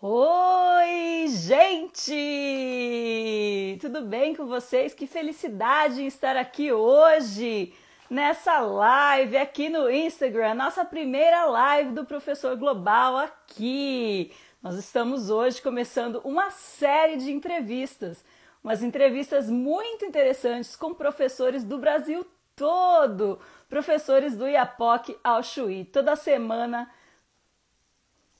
Oi, gente! Tudo bem com vocês? Que felicidade em estar aqui hoje nessa live aqui no Instagram, nossa primeira live do Professor Global aqui. Nós estamos hoje começando uma série de entrevistas, umas entrevistas muito interessantes com professores do Brasil todo, professores do Iapoque ao Chuí. Toda semana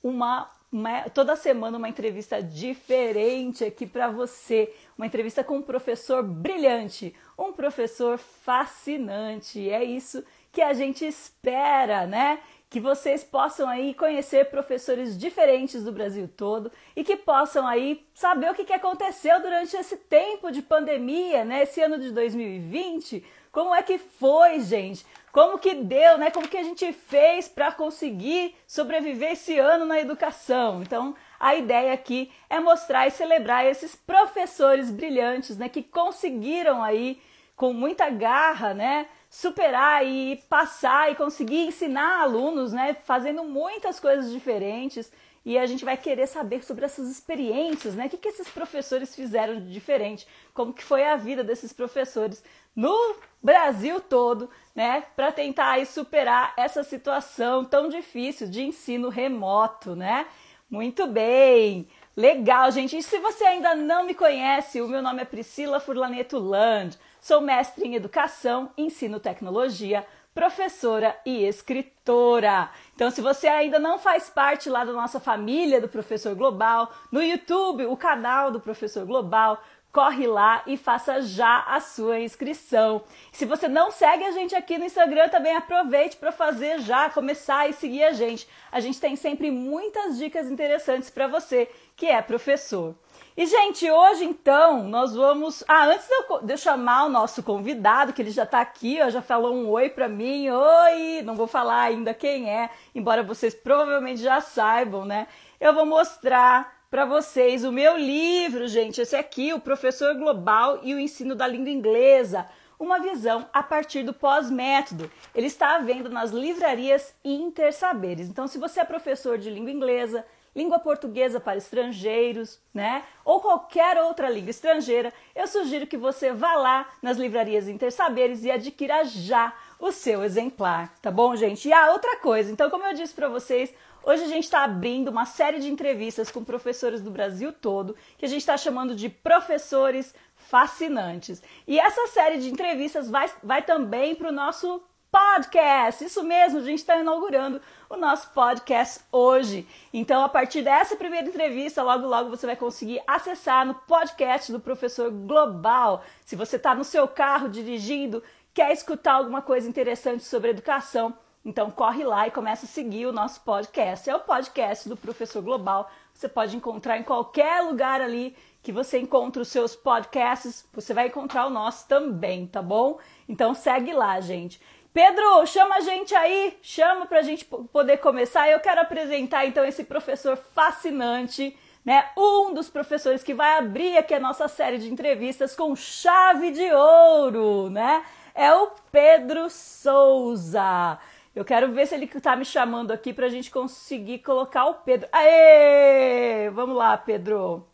uma uma, toda semana uma entrevista diferente aqui para você. Uma entrevista com um professor brilhante, um professor fascinante. É isso que a gente espera, né? Que vocês possam aí conhecer professores diferentes do Brasil todo e que possam aí saber o que aconteceu durante esse tempo de pandemia, né? Esse ano de 2020. Como é que foi, gente? Como que deu, né? Como que a gente fez para conseguir sobreviver esse ano na educação? Então, a ideia aqui é mostrar e celebrar esses professores brilhantes, né, que conseguiram aí com muita garra, né, superar e passar e conseguir ensinar alunos, né, fazendo muitas coisas diferentes. E a gente vai querer saber sobre essas experiências, né? O que, que esses professores fizeram de diferente? Como que foi a vida desses professores no Brasil todo, né, para tentar aí superar essa situação tão difícil de ensino remoto, né? Muito bem. Legal, gente. E se você ainda não me conhece, o meu nome é Priscila Furlaneto Land. Sou mestre em educação, ensino tecnologia, professora e escritora. Então, se você ainda não faz parte lá da nossa família do Professor Global, no YouTube, o canal do Professor Global, corre lá e faça já a sua inscrição. Se você não segue a gente aqui no Instagram, também aproveite para fazer já, começar e seguir a gente. A gente tem sempre muitas dicas interessantes para você que é professor. E, gente, hoje então nós vamos. Ah, antes de eu, de eu chamar o nosso convidado, que ele já está aqui, ó, já falou um oi para mim. Oi! Não vou falar ainda quem é, embora vocês provavelmente já saibam, né? Eu vou mostrar para vocês o meu livro, gente. Esse aqui, O Professor Global e o Ensino da Língua Inglesa. Uma visão a partir do pós-método. Ele está à venda nas livrarias Intersaberes. Então, se você é professor de língua inglesa, língua portuguesa para estrangeiros, né? Ou qualquer outra língua estrangeira, eu sugiro que você vá lá nas livrarias Intersaberes e adquira já o seu exemplar, tá bom, gente? E a outra coisa, então, como eu disse para vocês, Hoje a gente está abrindo uma série de entrevistas com professores do Brasil todo, que a gente está chamando de professores fascinantes. E essa série de entrevistas vai, vai também para o nosso podcast. Isso mesmo, a gente está inaugurando o nosso podcast hoje. Então, a partir dessa primeira entrevista, logo logo você vai conseguir acessar no podcast do Professor Global. Se você está no seu carro dirigindo, quer escutar alguma coisa interessante sobre educação, então corre lá e começa a seguir o nosso podcast. É o podcast do Professor Global. Você pode encontrar em qualquer lugar ali que você encontra os seus podcasts, você vai encontrar o nosso também, tá bom? Então segue lá, gente. Pedro, chama a gente aí, chama pra gente poder começar. Eu quero apresentar então esse professor fascinante, né? Um dos professores que vai abrir aqui a nossa série de entrevistas com chave de ouro, né? É o Pedro Souza. Eu quero ver se ele está me chamando aqui para a gente conseguir colocar o Pedro. Aê! Vamos lá, Pedro.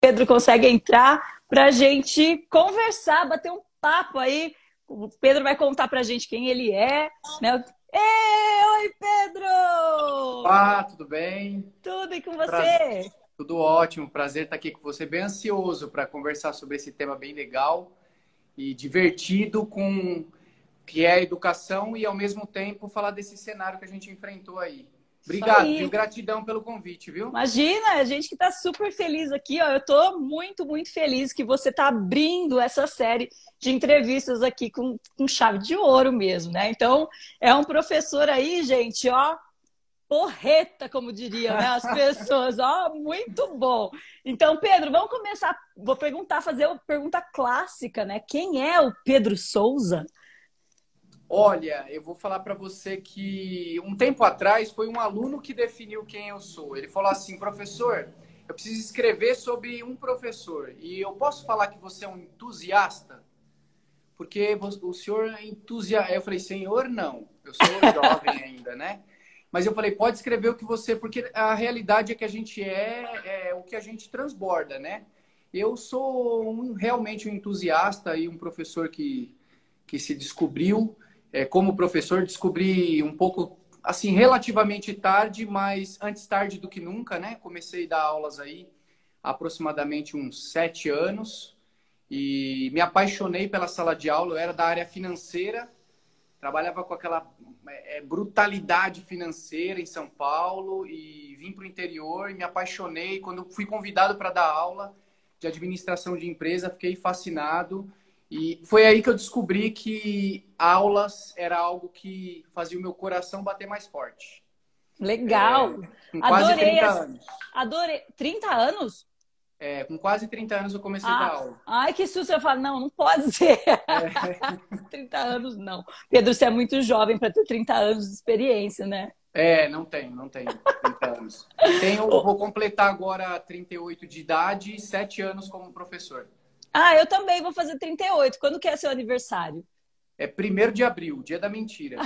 Pedro consegue entrar para a gente conversar, bater um papo aí. O Pedro vai contar para a gente quem ele é, né? Ei, oi, Pedro! Olá, tudo bem? Tudo e com você? Prazer. Tudo ótimo, prazer estar aqui com você, bem ansioso para conversar sobre esse tema bem legal e divertido com que é a educação e ao mesmo tempo falar desse cenário que a gente enfrentou aí. Obrigado, viu? Gratidão pelo convite, viu? Imagina, a gente que está super feliz aqui, ó. Eu estou muito, muito feliz que você está abrindo essa série de entrevistas aqui com, com chave de ouro mesmo, né? Então, é um professor aí, gente, ó, porreta, como diriam né, as pessoas. Ó, muito bom. Então, Pedro, vamos começar. Vou perguntar, fazer a pergunta clássica, né? Quem é o Pedro Souza? Olha, eu vou falar para você que um tempo atrás foi um aluno que definiu quem eu sou. Ele falou assim, professor, eu preciso escrever sobre um professor e eu posso falar que você é um entusiasta? Porque o senhor é entusiasta. Eu falei, senhor, não. Eu sou jovem ainda, né? Mas eu falei, pode escrever o que você. Porque a realidade é que a gente é, é o que a gente transborda, né? Eu sou um, realmente um entusiasta e um professor que, que se descobriu. É, como professor, descobri um pouco, assim, relativamente tarde, mas antes tarde do que nunca, né? Comecei a dar aulas aí há aproximadamente uns sete anos e me apaixonei pela sala de aula. Eu era da área financeira, trabalhava com aquela é, brutalidade financeira em São Paulo e vim para o interior e me apaixonei. Quando fui convidado para dar aula de administração de empresa, fiquei fascinado. E foi aí que eu descobri que aulas era algo que fazia o meu coração bater mais forte. Legal! É, quase Adorei 30 anos. Adorei. 30 anos? É, com quase 30 anos eu comecei ah, a dar aula. Ai, que susto! Eu falo, não, não pode ser. É. 30 anos, não. Pedro, você é muito jovem para ter 30 anos de experiência, né? É, não tenho, não tenho 30 anos. Tenho, vou completar agora 38 de idade e 7 anos como professor. Ah, eu também vou fazer 38. Quando que é seu aniversário? É 1 de abril, dia da mentira.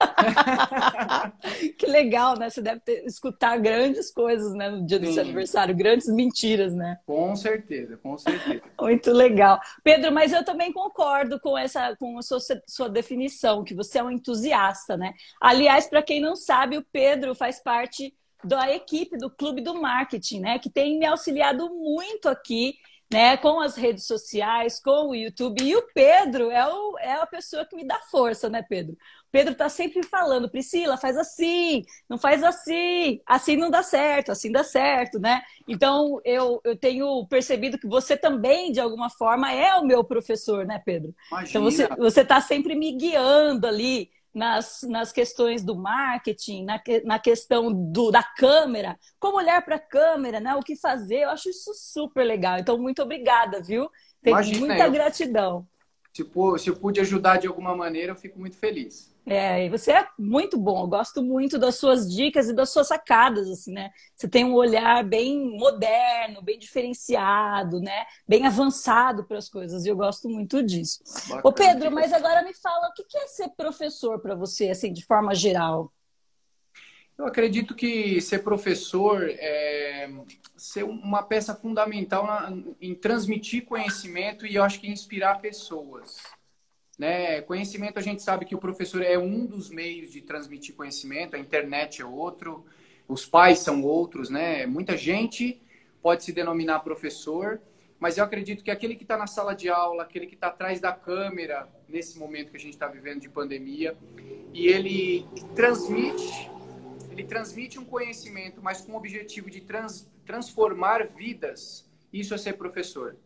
que legal, né? Você deve ter, escutar grandes coisas né, no dia do Sim. seu aniversário, grandes mentiras, né? Com certeza, com certeza. Muito legal. Pedro, mas eu também concordo com essa com a sua, sua definição, que você é um entusiasta, né? Aliás, para quem não sabe, o Pedro faz parte da equipe do Clube do Marketing, né? Que tem me auxiliado muito aqui né, com as redes sociais, com o YouTube. E o Pedro é, o, é a pessoa que me dá força, né, Pedro? O Pedro tá sempre falando, Priscila, faz assim, não faz assim, assim não dá certo, assim dá certo, né? Então eu, eu tenho percebido que você também, de alguma forma, é o meu professor, né, Pedro? Imagina. Então você, você tá sempre me guiando ali nas, nas questões do marketing, na, na questão do, da câmera, como olhar para a câmera, né? O que fazer, eu acho isso super legal. Então, muito obrigada, viu? Tenho Imagina, muita eu, gratidão. Se, se eu pude ajudar de alguma maneira, eu fico muito feliz. É, e você é muito bom. Eu gosto muito das suas dicas e das suas sacadas, assim, né? Você tem um olhar bem moderno, bem diferenciado, né? Bem avançado para as coisas. E eu gosto muito disso. Bacana. Ô, Pedro, mas agora me fala, o que é ser professor para você, assim, de forma geral? Eu acredito que ser professor é ser uma peça fundamental na, em transmitir conhecimento e eu acho que inspirar pessoas. Né? Conhecimento, a gente sabe que o professor é um dos meios de transmitir conhecimento, a internet é outro, os pais são outros, né? Muita gente pode se denominar professor, mas eu acredito que aquele que está na sala de aula, aquele que está atrás da câmera, nesse momento que a gente está vivendo de pandemia, e ele transmite, ele transmite um conhecimento, mas com o objetivo de trans, transformar vidas, isso é ser professor.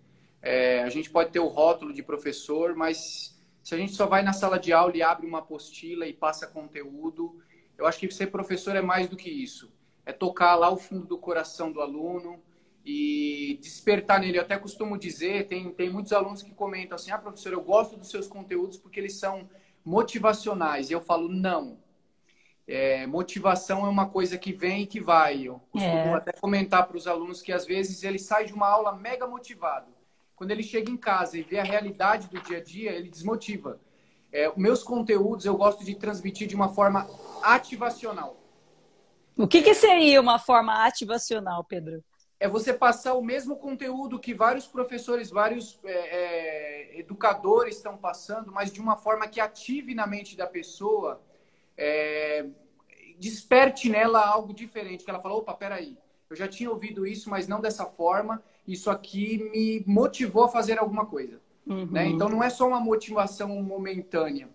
É, a gente pode ter o rótulo de professor, mas se a gente só vai na sala de aula e abre uma apostila e passa conteúdo, eu acho que ser professor é mais do que isso. É tocar lá o fundo do coração do aluno e despertar nele. Eu até costumo dizer, tem, tem muitos alunos que comentam assim, ah, professor, eu gosto dos seus conteúdos porque eles são motivacionais. E eu falo, não. É, motivação é uma coisa que vem e que vai. Eu costumo é. até comentar para os alunos que às vezes ele sai de uma aula mega motivado quando ele chega em casa e vê a realidade do dia a dia, ele desmotiva. É, meus conteúdos eu gosto de transmitir de uma forma ativacional. O que, que seria uma forma ativacional, Pedro? É você passar o mesmo conteúdo que vários professores, vários é, é, educadores estão passando, mas de uma forma que ative na mente da pessoa, é, desperte nela algo diferente. Que ela fala, opa, peraí, eu já tinha ouvido isso, mas não dessa forma isso aqui me motivou a fazer alguma coisa. Uhum. Né? Então não é só uma motivação momentânea,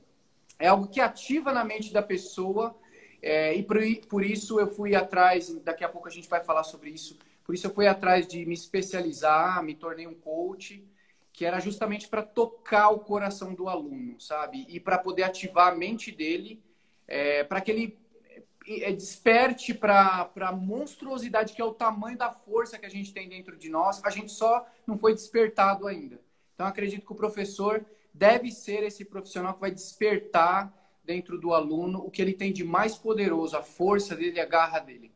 é algo que ativa na mente da pessoa. É, e por, por isso eu fui atrás, daqui a pouco a gente vai falar sobre isso. Por isso eu fui atrás de me especializar, me tornei um coach, que era justamente para tocar o coração do aluno, sabe? E para poder ativar a mente dele, é, para que ele desperte para a monstruosidade que é o tamanho da força que a gente tem dentro de nós. A gente só não foi despertado ainda. Então, acredito que o professor deve ser esse profissional que vai despertar dentro do aluno o que ele tem de mais poderoso, a força dele, a garra dele.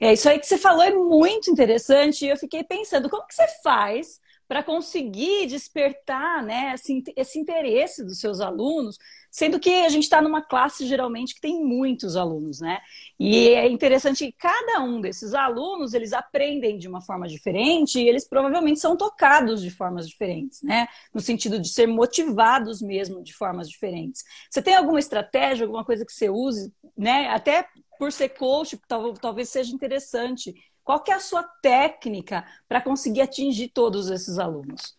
É, isso aí que você falou é muito interessante eu fiquei pensando, como que você faz para conseguir despertar né, esse, esse interesse dos seus alunos, sendo que a gente está numa classe geralmente que tem muitos alunos, né? E é interessante que cada um desses alunos eles aprendem de uma forma diferente e eles provavelmente são tocados de formas diferentes, né? No sentido de ser motivados mesmo de formas diferentes. Você tem alguma estratégia, alguma coisa que você use, né? Até por ser coach, talvez seja interessante qual que é a sua técnica para conseguir atingir todos esses alunos?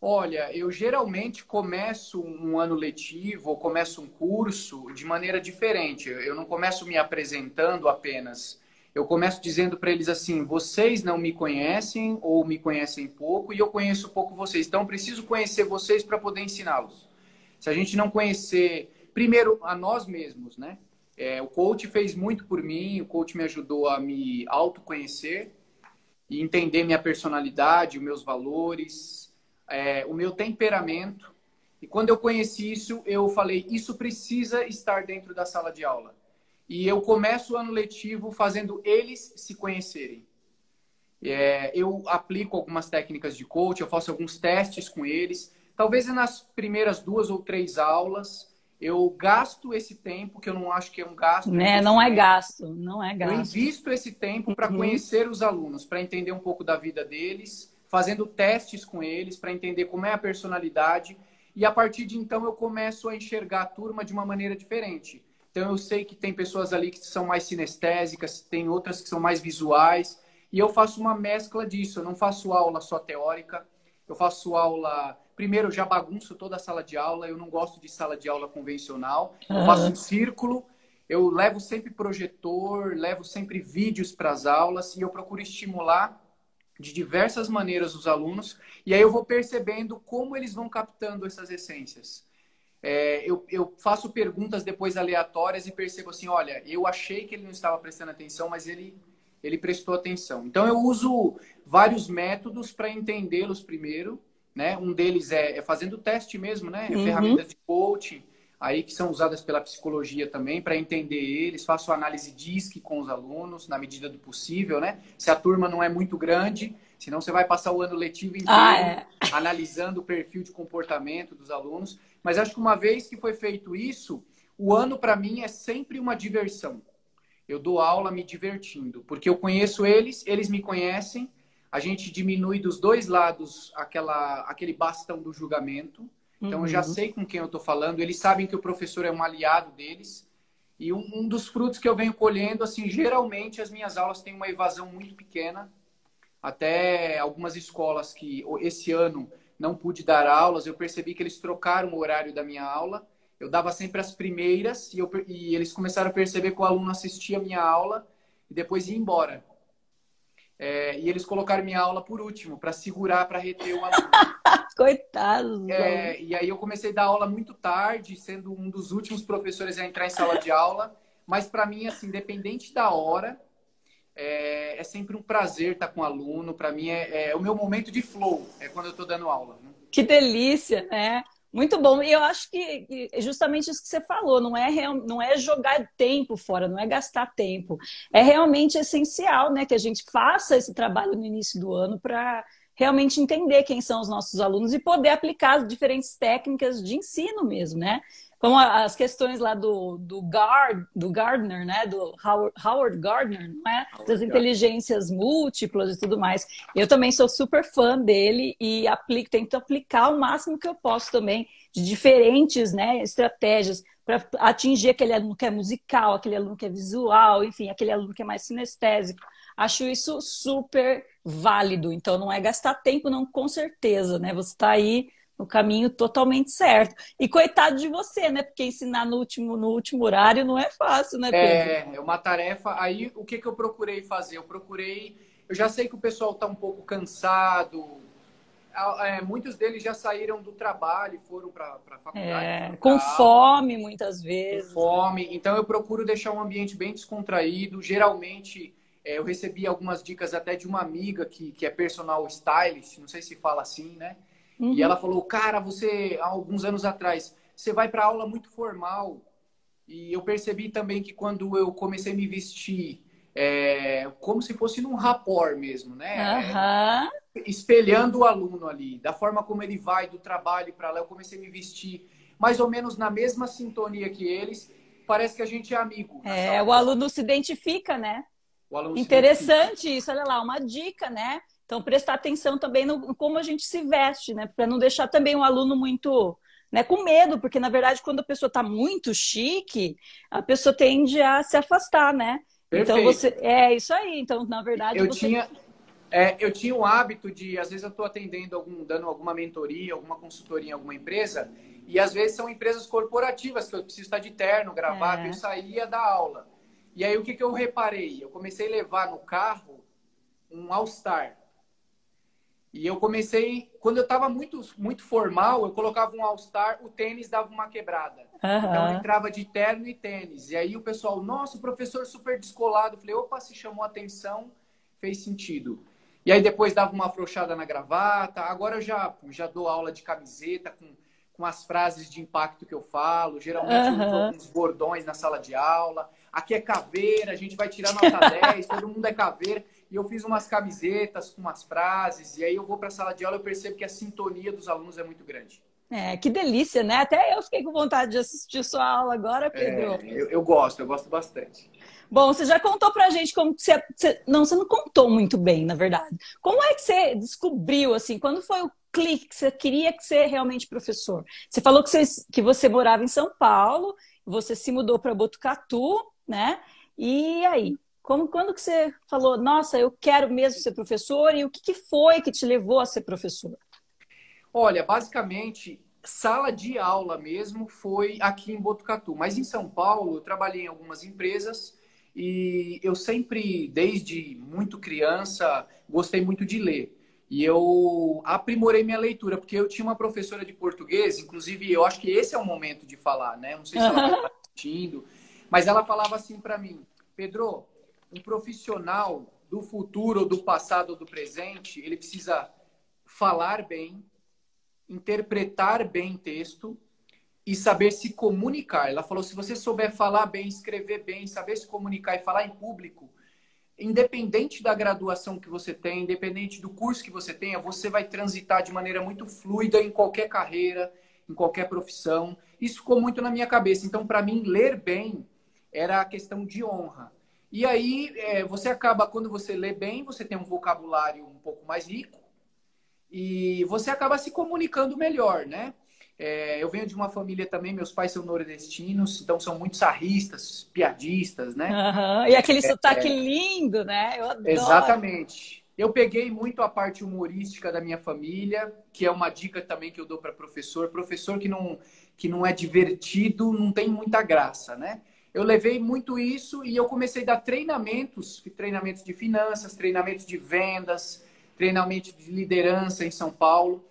Olha, eu geralmente começo um ano letivo ou começo um curso de maneira diferente. Eu não começo me apresentando apenas. Eu começo dizendo para eles assim: vocês não me conhecem ou me conhecem pouco e eu conheço pouco vocês. Então, preciso conhecer vocês para poder ensiná-los. Se a gente não conhecer, primeiro, a nós mesmos, né? É, o coach fez muito por mim, o coach me ajudou a me autoconhecer e entender minha personalidade, os meus valores, é, o meu temperamento. E quando eu conheci isso, eu falei: isso precisa estar dentro da sala de aula. E eu começo o ano letivo fazendo eles se conhecerem. É, eu aplico algumas técnicas de coach, eu faço alguns testes com eles. Talvez nas primeiras duas ou três aulas eu gasto esse tempo, que eu não acho que é um gasto. Né? Não é gasto, não é gasto. Eu invisto esse tempo para uhum. conhecer os alunos, para entender um pouco da vida deles, fazendo testes com eles, para entender como é a personalidade. E a partir de então eu começo a enxergar a turma de uma maneira diferente. Então eu sei que tem pessoas ali que são mais sinestésicas, tem outras que são mais visuais. E eu faço uma mescla disso. Eu não faço aula só teórica, eu faço aula primeiro, eu já bagunço toda a sala de aula. Eu não gosto de sala de aula convencional. Eu faço um círculo. Eu levo sempre projetor, levo sempre vídeos para as aulas e eu procuro estimular de diversas maneiras os alunos. E aí eu vou percebendo como eles vão captando essas essências. É, eu, eu, faço perguntas depois aleatórias e percebo assim, olha, eu achei que ele não estava prestando atenção, mas ele ele prestou atenção. Então eu uso vários métodos para entendê-los primeiro né? Um deles é, é fazendo teste mesmo, né? É uhum. Ferramentas de coaching, aí que são usadas pela psicologia também para entender eles. Faço análise DISC com os alunos na medida do possível, né? Se a turma não é muito grande, senão você vai passar o ano letivo inteiro ah, é. analisando o perfil de comportamento dos alunos. Mas acho que uma vez que foi feito isso, o ano para mim é sempre uma diversão. Eu dou aula me divertindo, porque eu conheço eles, eles me conhecem a gente diminui dos dois lados aquela, aquele bastão do julgamento. Então, uhum. eu já uhum. sei com quem eu estou falando. Eles sabem que o professor é um aliado deles. E um, um, dos frutos que eu venho colhendo, assim, geralmente as minhas aulas têm uma evasão muito pequena. Até algumas escolas que esse ano não pude dar aulas, eu percebi que eles trocaram o horário da minha aula. Eu dava sempre as primeiras e, eu, e eles começaram a perceber que o aluno assistia a minha aula e depois ia embora. É, e eles colocaram minha aula por último, para segurar, para reter o aluno. Coitado. É, e aí eu comecei a dar aula muito tarde, sendo um dos últimos professores a entrar em sala de aula. Mas para mim, assim, independente da hora, é, é, sempre um prazer estar com o aluno. Para mim é, é, o meu momento de flow, é quando eu estou dando aula. Né? Que delícia, né? Muito bom. E eu acho que justamente isso que você falou, não é, real, não é jogar tempo fora, não é gastar tempo. É realmente essencial né, que a gente faça esse trabalho no início do ano para realmente entender quem são os nossos alunos e poder aplicar as diferentes técnicas de ensino mesmo, né? Como as questões lá do, do, Gard, do Gardner, né? Do Howard, Howard Gardner, não é? Das inteligências múltiplas e tudo mais. Eu também sou super fã dele e aplico, tento aplicar o máximo que eu posso também de diferentes né, estratégias para atingir aquele aluno que é musical, aquele aluno que é visual, enfim, aquele aluno que é mais sinestésico. Acho isso super válido. Então, não é gastar tempo, não, com certeza, né? Você está aí no caminho totalmente certo. E coitado de você, né? Porque ensinar no último, no último horário não é fácil, né, Pedro? É, é uma tarefa. Aí, o que, que eu procurei fazer? Eu procurei... Eu já sei que o pessoal está um pouco cansado. É, muitos deles já saíram do trabalho e foram para a faculdade. É, com fome, muitas vezes. Com fome. Então, eu procuro deixar um ambiente bem descontraído. Geralmente... É, eu recebi algumas dicas até de uma amiga que, que é personal stylist, não sei se fala assim, né? Uhum. E ela falou, cara, você, há alguns anos atrás, você vai para aula muito formal. E eu percebi também que quando eu comecei a me vestir é, como se fosse num rapport mesmo, né? Uhum. Espelhando o aluno ali, da forma como ele vai do trabalho para lá, eu comecei a me vestir mais ou menos na mesma sintonia que eles. Parece que a gente é amigo. É, o aluno se identifica, né? Interessante isso, olha lá, uma dica, né? Então, prestar atenção também no como a gente se veste, né? Para não deixar também o aluno muito né, com medo, porque na verdade, quando a pessoa está muito chique, a pessoa tende a se afastar, né? Então, Perfeito. Então você. É isso aí. Então, na verdade, eu você... tinha. É, eu tinha o hábito de, às vezes, eu estou atendendo algum, dando alguma mentoria, alguma consultoria em alguma empresa, e às vezes são empresas corporativas que eu preciso estar de terno, gravado, é. eu saía da aula. E aí o que, que eu reparei? Eu comecei a levar no carro um All-Star. E eu comecei, quando eu estava muito, muito formal, eu colocava um All-Star, o tênis dava uma quebrada. Uhum. Então eu entrava de terno e tênis. E aí o pessoal, nossa, o professor super descolado. Eu falei, opa, se chamou atenção, fez sentido. E aí depois dava uma afrouxada na gravata. Agora eu já, já dou aula de camiseta com, com as frases de impacto que eu falo. Geralmente uhum. eu uso alguns bordões na sala de aula. Aqui é caveira, a gente vai tirar nota 10, todo mundo é caveira e eu fiz umas camisetas com umas frases, e aí eu vou para a sala de aula e percebo que a sintonia dos alunos é muito grande. É, que delícia, né? Até eu fiquei com vontade de assistir sua aula agora, é, Pedro. É, eu, eu, gosto, eu gosto bastante. Bom, você já contou pra gente como que você, você, Não, você não contou muito bem, na verdade. Como é que você descobriu, assim, quando foi o clique que você queria que ser realmente professor? Você falou que você, que você morava em São Paulo, você se mudou para Botucatu, né? E aí? Como, quando que você falou, nossa, eu quero mesmo ser professor e o que, que foi que te levou a ser professor? Olha, basicamente, sala de aula mesmo foi aqui em Botucatu. Mas em São Paulo, eu trabalhei em algumas empresas e eu sempre, desde muito criança, gostei muito de ler. E eu aprimorei minha leitura, porque eu tinha uma professora de português, inclusive eu acho que esse é o momento de falar, né? Não sei se ela está assistindo, mas ela falava assim para mim: Pedro, um profissional do futuro, do passado do presente, ele precisa falar bem, interpretar bem texto e saber se comunicar. Ela falou: se você souber falar bem, escrever bem, saber se comunicar e falar em público, independente da graduação que você tem, independente do curso que você tenha, você vai transitar de maneira muito fluida em qualquer carreira, em qualquer profissão. Isso ficou muito na minha cabeça. Então, para mim, ler bem era a questão de honra. E aí é, você acaba, quando você lê bem, você tem um vocabulário um pouco mais rico e você acaba se comunicando melhor, né? É, eu venho de uma família também, meus pais são nordestinos, então são muito sarristas, piadistas, né? Uhum. E aquele é, sotaque é... lindo, né? Eu adoro. Exatamente. Eu peguei muito a parte humorística da minha família, que é uma dica também que eu dou para professor. Professor que não, que não é divertido, não tem muita graça, né? Eu levei muito isso e eu comecei a dar treinamentos, treinamentos de finanças, treinamentos de vendas, treinamento de liderança em São Paulo.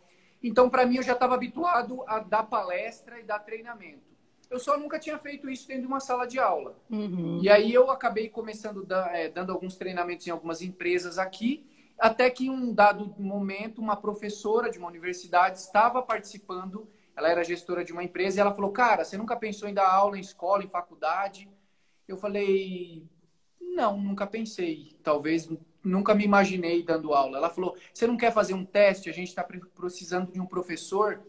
Então, para mim, eu já estava habituado a dar palestra e dar treinamento. Eu só nunca tinha feito isso dentro de uma sala de aula. Uhum. E aí eu acabei começando é, dando alguns treinamentos em algumas empresas aqui, até que em um dado momento, uma professora de uma universidade estava participando ela era gestora de uma empresa e ela falou: Cara, você nunca pensou em dar aula em escola, em faculdade? Eu falei: Não, nunca pensei. Talvez nunca me imaginei dando aula. Ela falou: Você não quer fazer um teste? A gente está precisando de um professor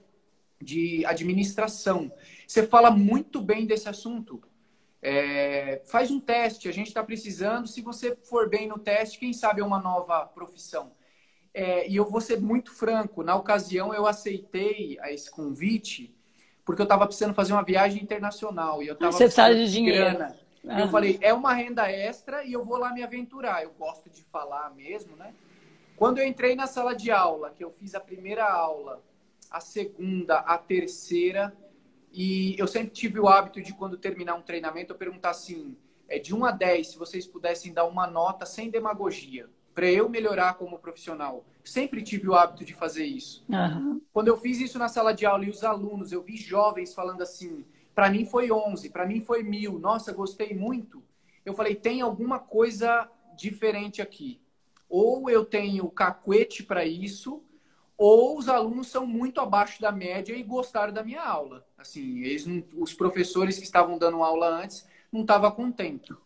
de administração. Você fala muito bem desse assunto. É, faz um teste, a gente está precisando. Se você for bem no teste, quem sabe é uma nova profissão. É, e eu vou ser muito franco, na ocasião eu aceitei esse convite porque eu estava precisando fazer uma viagem internacional e eu estava precisava de dinheiro. Grana. Uhum. Eu falei, é uma renda extra e eu vou lá me aventurar. Eu gosto de falar mesmo, né? Quando eu entrei na sala de aula, que eu fiz a primeira aula, a segunda, a terceira, e eu sempre tive o hábito de, quando terminar um treinamento, eu perguntar assim, é, de 1 a 10, se vocês pudessem dar uma nota sem demagogia para eu melhorar como profissional. Sempre tive o hábito de fazer isso. Uhum. Quando eu fiz isso na sala de aula e os alunos, eu vi jovens falando assim: para mim foi 11, para mim foi mil, nossa, gostei muito. Eu falei: tem alguma coisa diferente aqui. Ou eu tenho cacuete para isso, ou os alunos são muito abaixo da média e gostaram da minha aula. Assim, eles, os professores que estavam dando aula antes não estavam contentos.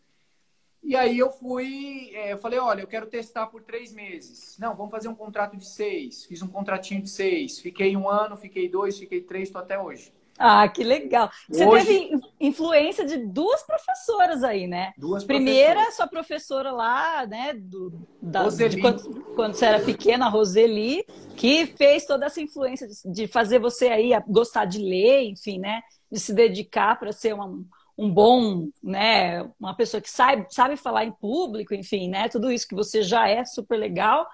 E aí eu fui, é, eu falei, olha, eu quero testar por três meses. Não, vamos fazer um contrato de seis. Fiz um contratinho de seis. Fiquei um ano, fiquei dois, fiquei três, estou até hoje. Ah, que legal. Você Hoje... teve influência de duas professoras aí, né? Duas Primeira, sua professora lá, né? Do, da, quando, quando, você era pequena, a Roseli, que fez toda essa influência de, de fazer você aí gostar de ler, enfim, né? De se dedicar para ser uma, um bom, né? Uma pessoa que sabe, sabe falar em público, enfim, né? Tudo isso que você já é super legal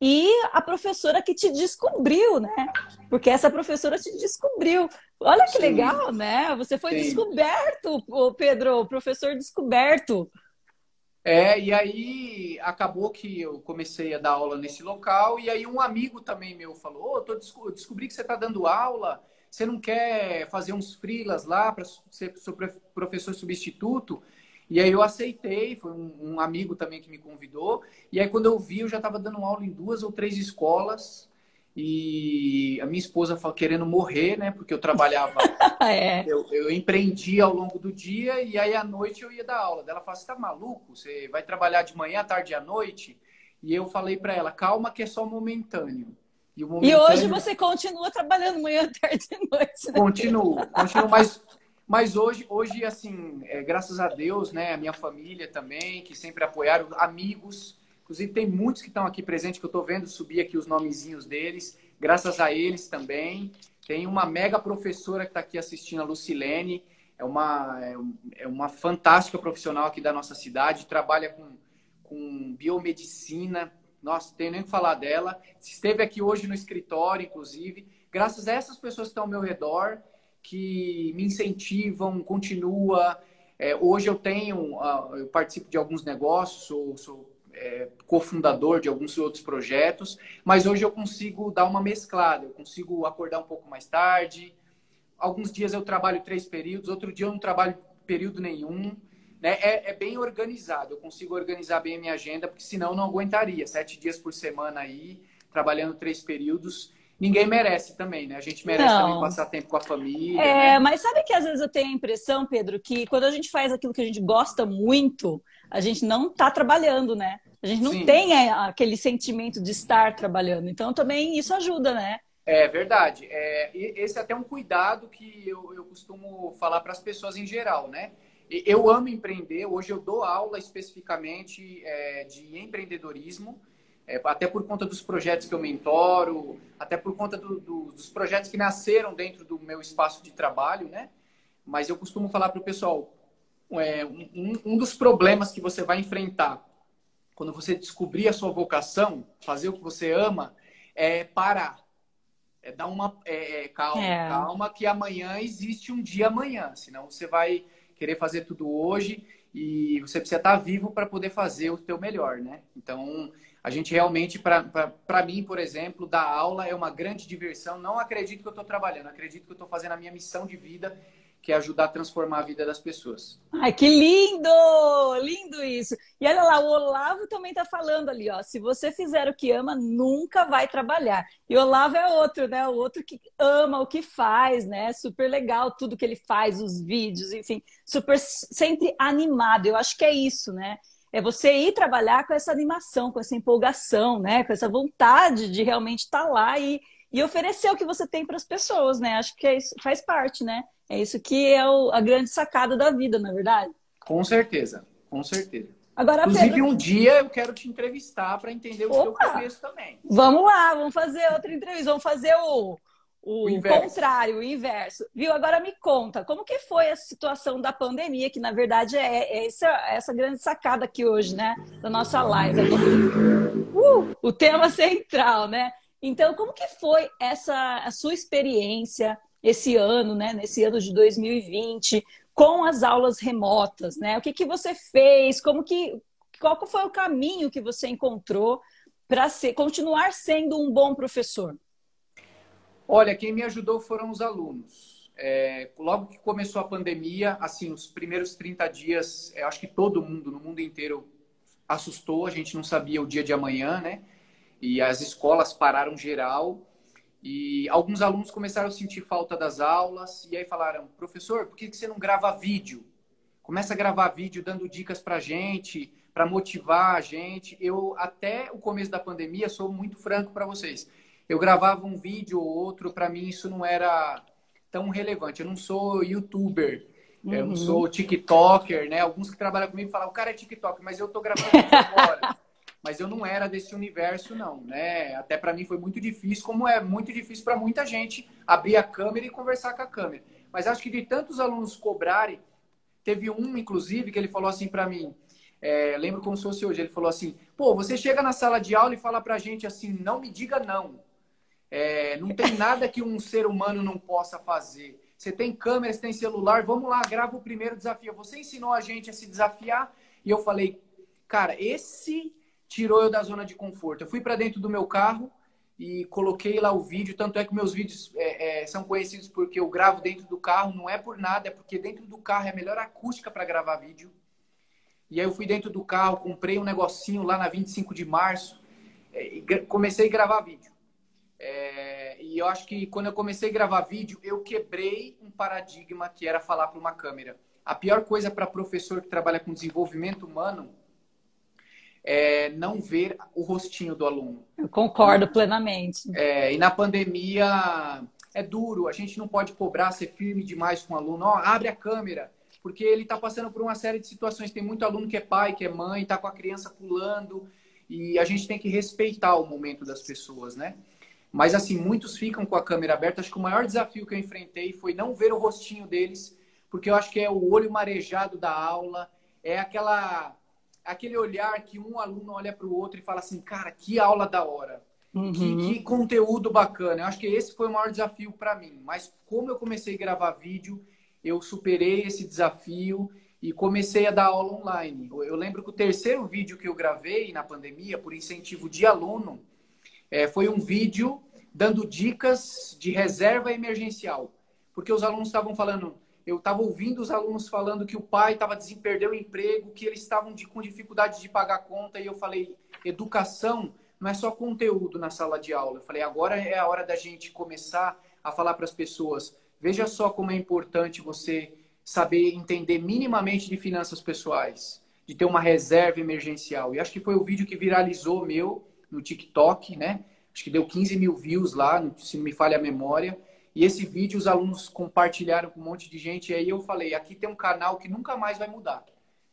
e a professora que te descobriu, né? Porque essa professora te descobriu. Olha que Sim. legal, né? Você foi Sim. descoberto, Pedro, professor descoberto. É, e aí acabou que eu comecei a dar aula nesse local, e aí um amigo também meu falou: oh, eu descobri que você está dando aula, você não quer fazer uns frilas lá para ser professor substituto? E aí eu aceitei, foi um, um, amigo também que me convidou. E aí quando eu vi, eu já estava dando aula em duas ou três escolas. E a minha esposa falou, querendo morrer, né? Porque eu trabalhava, é. eu, eu empreendia ao longo do dia e aí à noite eu ia dar aula. Ela falou, você tá maluco? Você vai trabalhar de manhã, tarde e à noite? E eu falei para ela, calma que é só momentâneo. E, momentâneo... e, hoje você continua trabalhando manhã, tarde e noite. Né? Continuo, continuo, mas mas hoje, hoje assim, é, graças a Deus, né, a minha família também, que sempre apoiaram, amigos, inclusive tem muitos que estão aqui presentes, que eu estou vendo subir aqui os nomezinhos deles, graças a eles também. Tem uma mega professora que está aqui assistindo, a Lucilene, é uma, é, é uma fantástica profissional aqui da nossa cidade, trabalha com, com biomedicina, nossa, não nem que falar dela. Esteve aqui hoje no escritório, inclusive. Graças a essas pessoas que estão ao meu redor, que me incentivam, continua. É, hoje eu tenho, uh, eu participo de alguns negócios, sou, sou é, cofundador de alguns outros projetos, mas hoje eu consigo dar uma mesclada, eu consigo acordar um pouco mais tarde. Alguns dias eu trabalho três períodos, outro dia eu não trabalho período nenhum. Né? É, é bem organizado, eu consigo organizar bem a minha agenda, porque senão eu não aguentaria. Sete dias por semana aí, trabalhando três períodos ninguém merece também, né? A gente merece não. também passar tempo com a família. É, né? mas sabe que às vezes eu tenho a impressão, Pedro, que quando a gente faz aquilo que a gente gosta muito, a gente não está trabalhando, né? A gente não Sim. tem é, aquele sentimento de estar trabalhando. Então também isso ajuda, né? É verdade. É, esse é até um cuidado que eu, eu costumo falar para as pessoas em geral, né? Eu amo empreender. Hoje eu dou aula especificamente é, de empreendedorismo é, até por conta dos projetos que eu mentoro, até por conta do, do, dos projetos que nasceram dentro do meu espaço de trabalho, né? Mas eu costumo falar para o pessoal, é, um, um dos problemas que você vai enfrentar quando você descobrir a sua vocação, fazer o que você ama, é parar. É dar uma é, é, calma, é. calma, que amanhã existe um dia amanhã. Senão você vai querer fazer tudo hoje e você precisa estar vivo para poder fazer o teu melhor, né? Então, a gente realmente, para mim, por exemplo, dar aula é uma grande diversão. Não acredito que eu estou trabalhando, acredito que eu estou fazendo a minha missão de vida, que é ajudar a transformar a vida das pessoas. Ai, que lindo! Lindo isso! E olha lá, o Olavo também está falando ali, ó. Se você fizer o que ama, nunca vai trabalhar. E o Olavo é outro, né? O outro que ama o que faz, né? Super legal tudo que ele faz, os vídeos, enfim, super sempre animado. Eu acho que é isso, né? é você ir trabalhar com essa animação, com essa empolgação, né? Com essa vontade de realmente estar tá lá e, e oferecer o que você tem para as pessoas, né? Acho que é isso, faz parte, né? É isso que é o, a grande sacada da vida, na é verdade. Com certeza, com certeza. Agora, Inclusive, Pedro... um dia eu quero te entrevistar para entender o Opa! que eu conheço também. Vamos lá, vamos fazer outra entrevista. Vamos fazer o, o, o contrário, o inverso. Viu? Agora me conta, como que foi a situação da pandemia, que na verdade é, é essa, essa grande sacada aqui hoje, né? Da nossa live. Uh, o tema central, né? Então, como que foi essa a sua experiência esse ano, né? Nesse ano de 2020, com as aulas remotas, né? O que, que você fez? Como que qual foi o caminho que você encontrou para continuar sendo um bom professor? Olha, quem me ajudou foram os alunos. É, logo que começou a pandemia, assim, os primeiros 30 dias, eu acho que todo mundo, no mundo inteiro, assustou. A gente não sabia o dia de amanhã, né? E as escolas pararam geral. E alguns alunos começaram a sentir falta das aulas. E aí falaram, professor, por que você não grava vídeo? começa a gravar vídeo dando dicas para gente, para motivar a gente. Eu, até o começo da pandemia, sou muito franco para vocês. Eu gravava um vídeo ou outro, para mim isso não era tão relevante. Eu não sou youtuber, uhum. eu não uhum. sou tiktoker, né? Alguns que trabalham comigo falam, o cara é tiktok, mas eu tô gravando agora. Mas eu não era desse universo, não, né? Até para mim foi muito difícil, como é muito difícil para muita gente abrir a câmera e conversar com a câmera. Mas acho que de tantos alunos cobrarem, teve um, inclusive, que ele falou assim para mim, é, lembro como se fosse hoje, ele falou assim, pô, você chega na sala de aula e fala pra gente assim, não me diga não. É, não tem nada que um ser humano não possa fazer. Você tem câmera, você tem celular, vamos lá, grava o primeiro desafio. Você ensinou a gente a se desafiar e eu falei, cara, esse tirou eu da zona de conforto. Eu fui para dentro do meu carro e coloquei lá o vídeo. Tanto é que meus vídeos é, é, são conhecidos porque eu gravo dentro do carro. Não é por nada, é porque dentro do carro é a melhor acústica para gravar vídeo. E aí eu fui dentro do carro, comprei um negocinho lá na 25 de março é, e comecei a gravar vídeo. É, e eu acho que quando eu comecei a gravar vídeo, eu quebrei um paradigma que era falar para uma câmera. A pior coisa para professor que trabalha com desenvolvimento humano é não ver o rostinho do aluno. Eu concordo plenamente. É, e na pandemia é duro, a gente não pode cobrar, ser firme demais com o aluno. Ó, abre a câmera, porque ele está passando por uma série de situações. Tem muito aluno que é pai, que é mãe, está com a criança pulando, e a gente tem que respeitar o momento das pessoas, né? Mas, assim, muitos ficam com a câmera aberta. Acho que o maior desafio que eu enfrentei foi não ver o rostinho deles, porque eu acho que é o olho marejado da aula, é aquela aquele olhar que um aluno olha para o outro e fala assim, cara, que aula da hora. Uhum. Que, que, conteúdo bacana. Eu acho que esse foi o maior desafio para mim. Mas como eu comecei a gravar vídeo, eu superei esse desafio e comecei a dar aula online. Eu lembro que o terceiro vídeo que eu gravei na pandemia, por incentivo de aluno, é, foi um vídeo dando dicas de reserva emergencial. Porque os alunos estavam falando, eu estava ouvindo os alunos falando que o pai estava perdeu o emprego, que eles estavam com dificuldade de pagar conta, e eu falei, educação não é só conteúdo na sala de aula. Eu falei, agora é a hora da gente começar a falar para as pessoas. Veja só como é importante você saber entender minimamente de finanças pessoais, de ter uma reserva emergencial. E acho que foi o vídeo que viralizou meu no TikTok, né? acho que deu 15 mil views lá, se não me falha a memória. E esse vídeo os alunos compartilharam com um monte de gente. E aí eu falei, aqui tem um canal que nunca mais vai mudar,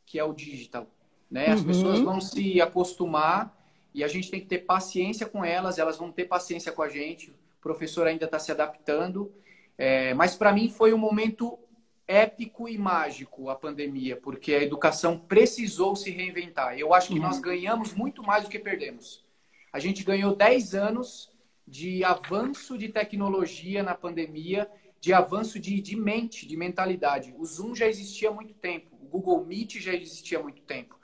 que é o digital. Né? As uhum. pessoas vão se acostumar e a gente tem que ter paciência com elas, elas vão ter paciência com a gente. O professor ainda está se adaptando. É, mas para mim foi um momento épico e mágico a pandemia, porque a educação precisou se reinventar. Eu acho que uhum. nós ganhamos muito mais do que perdemos. A gente ganhou 10 anos de avanço de tecnologia na pandemia, de avanço de, de mente, de mentalidade. O Zoom já existia há muito tempo, o Google Meet já existia há muito tempo,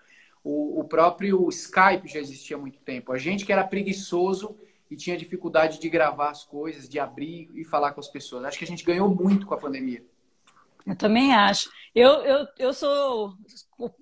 o, o próprio Skype já existia há muito tempo. A gente que era preguiçoso e tinha dificuldade de gravar as coisas, de abrir e falar com as pessoas. Acho que a gente ganhou muito com a pandemia. Eu também acho. Eu, eu, eu sou.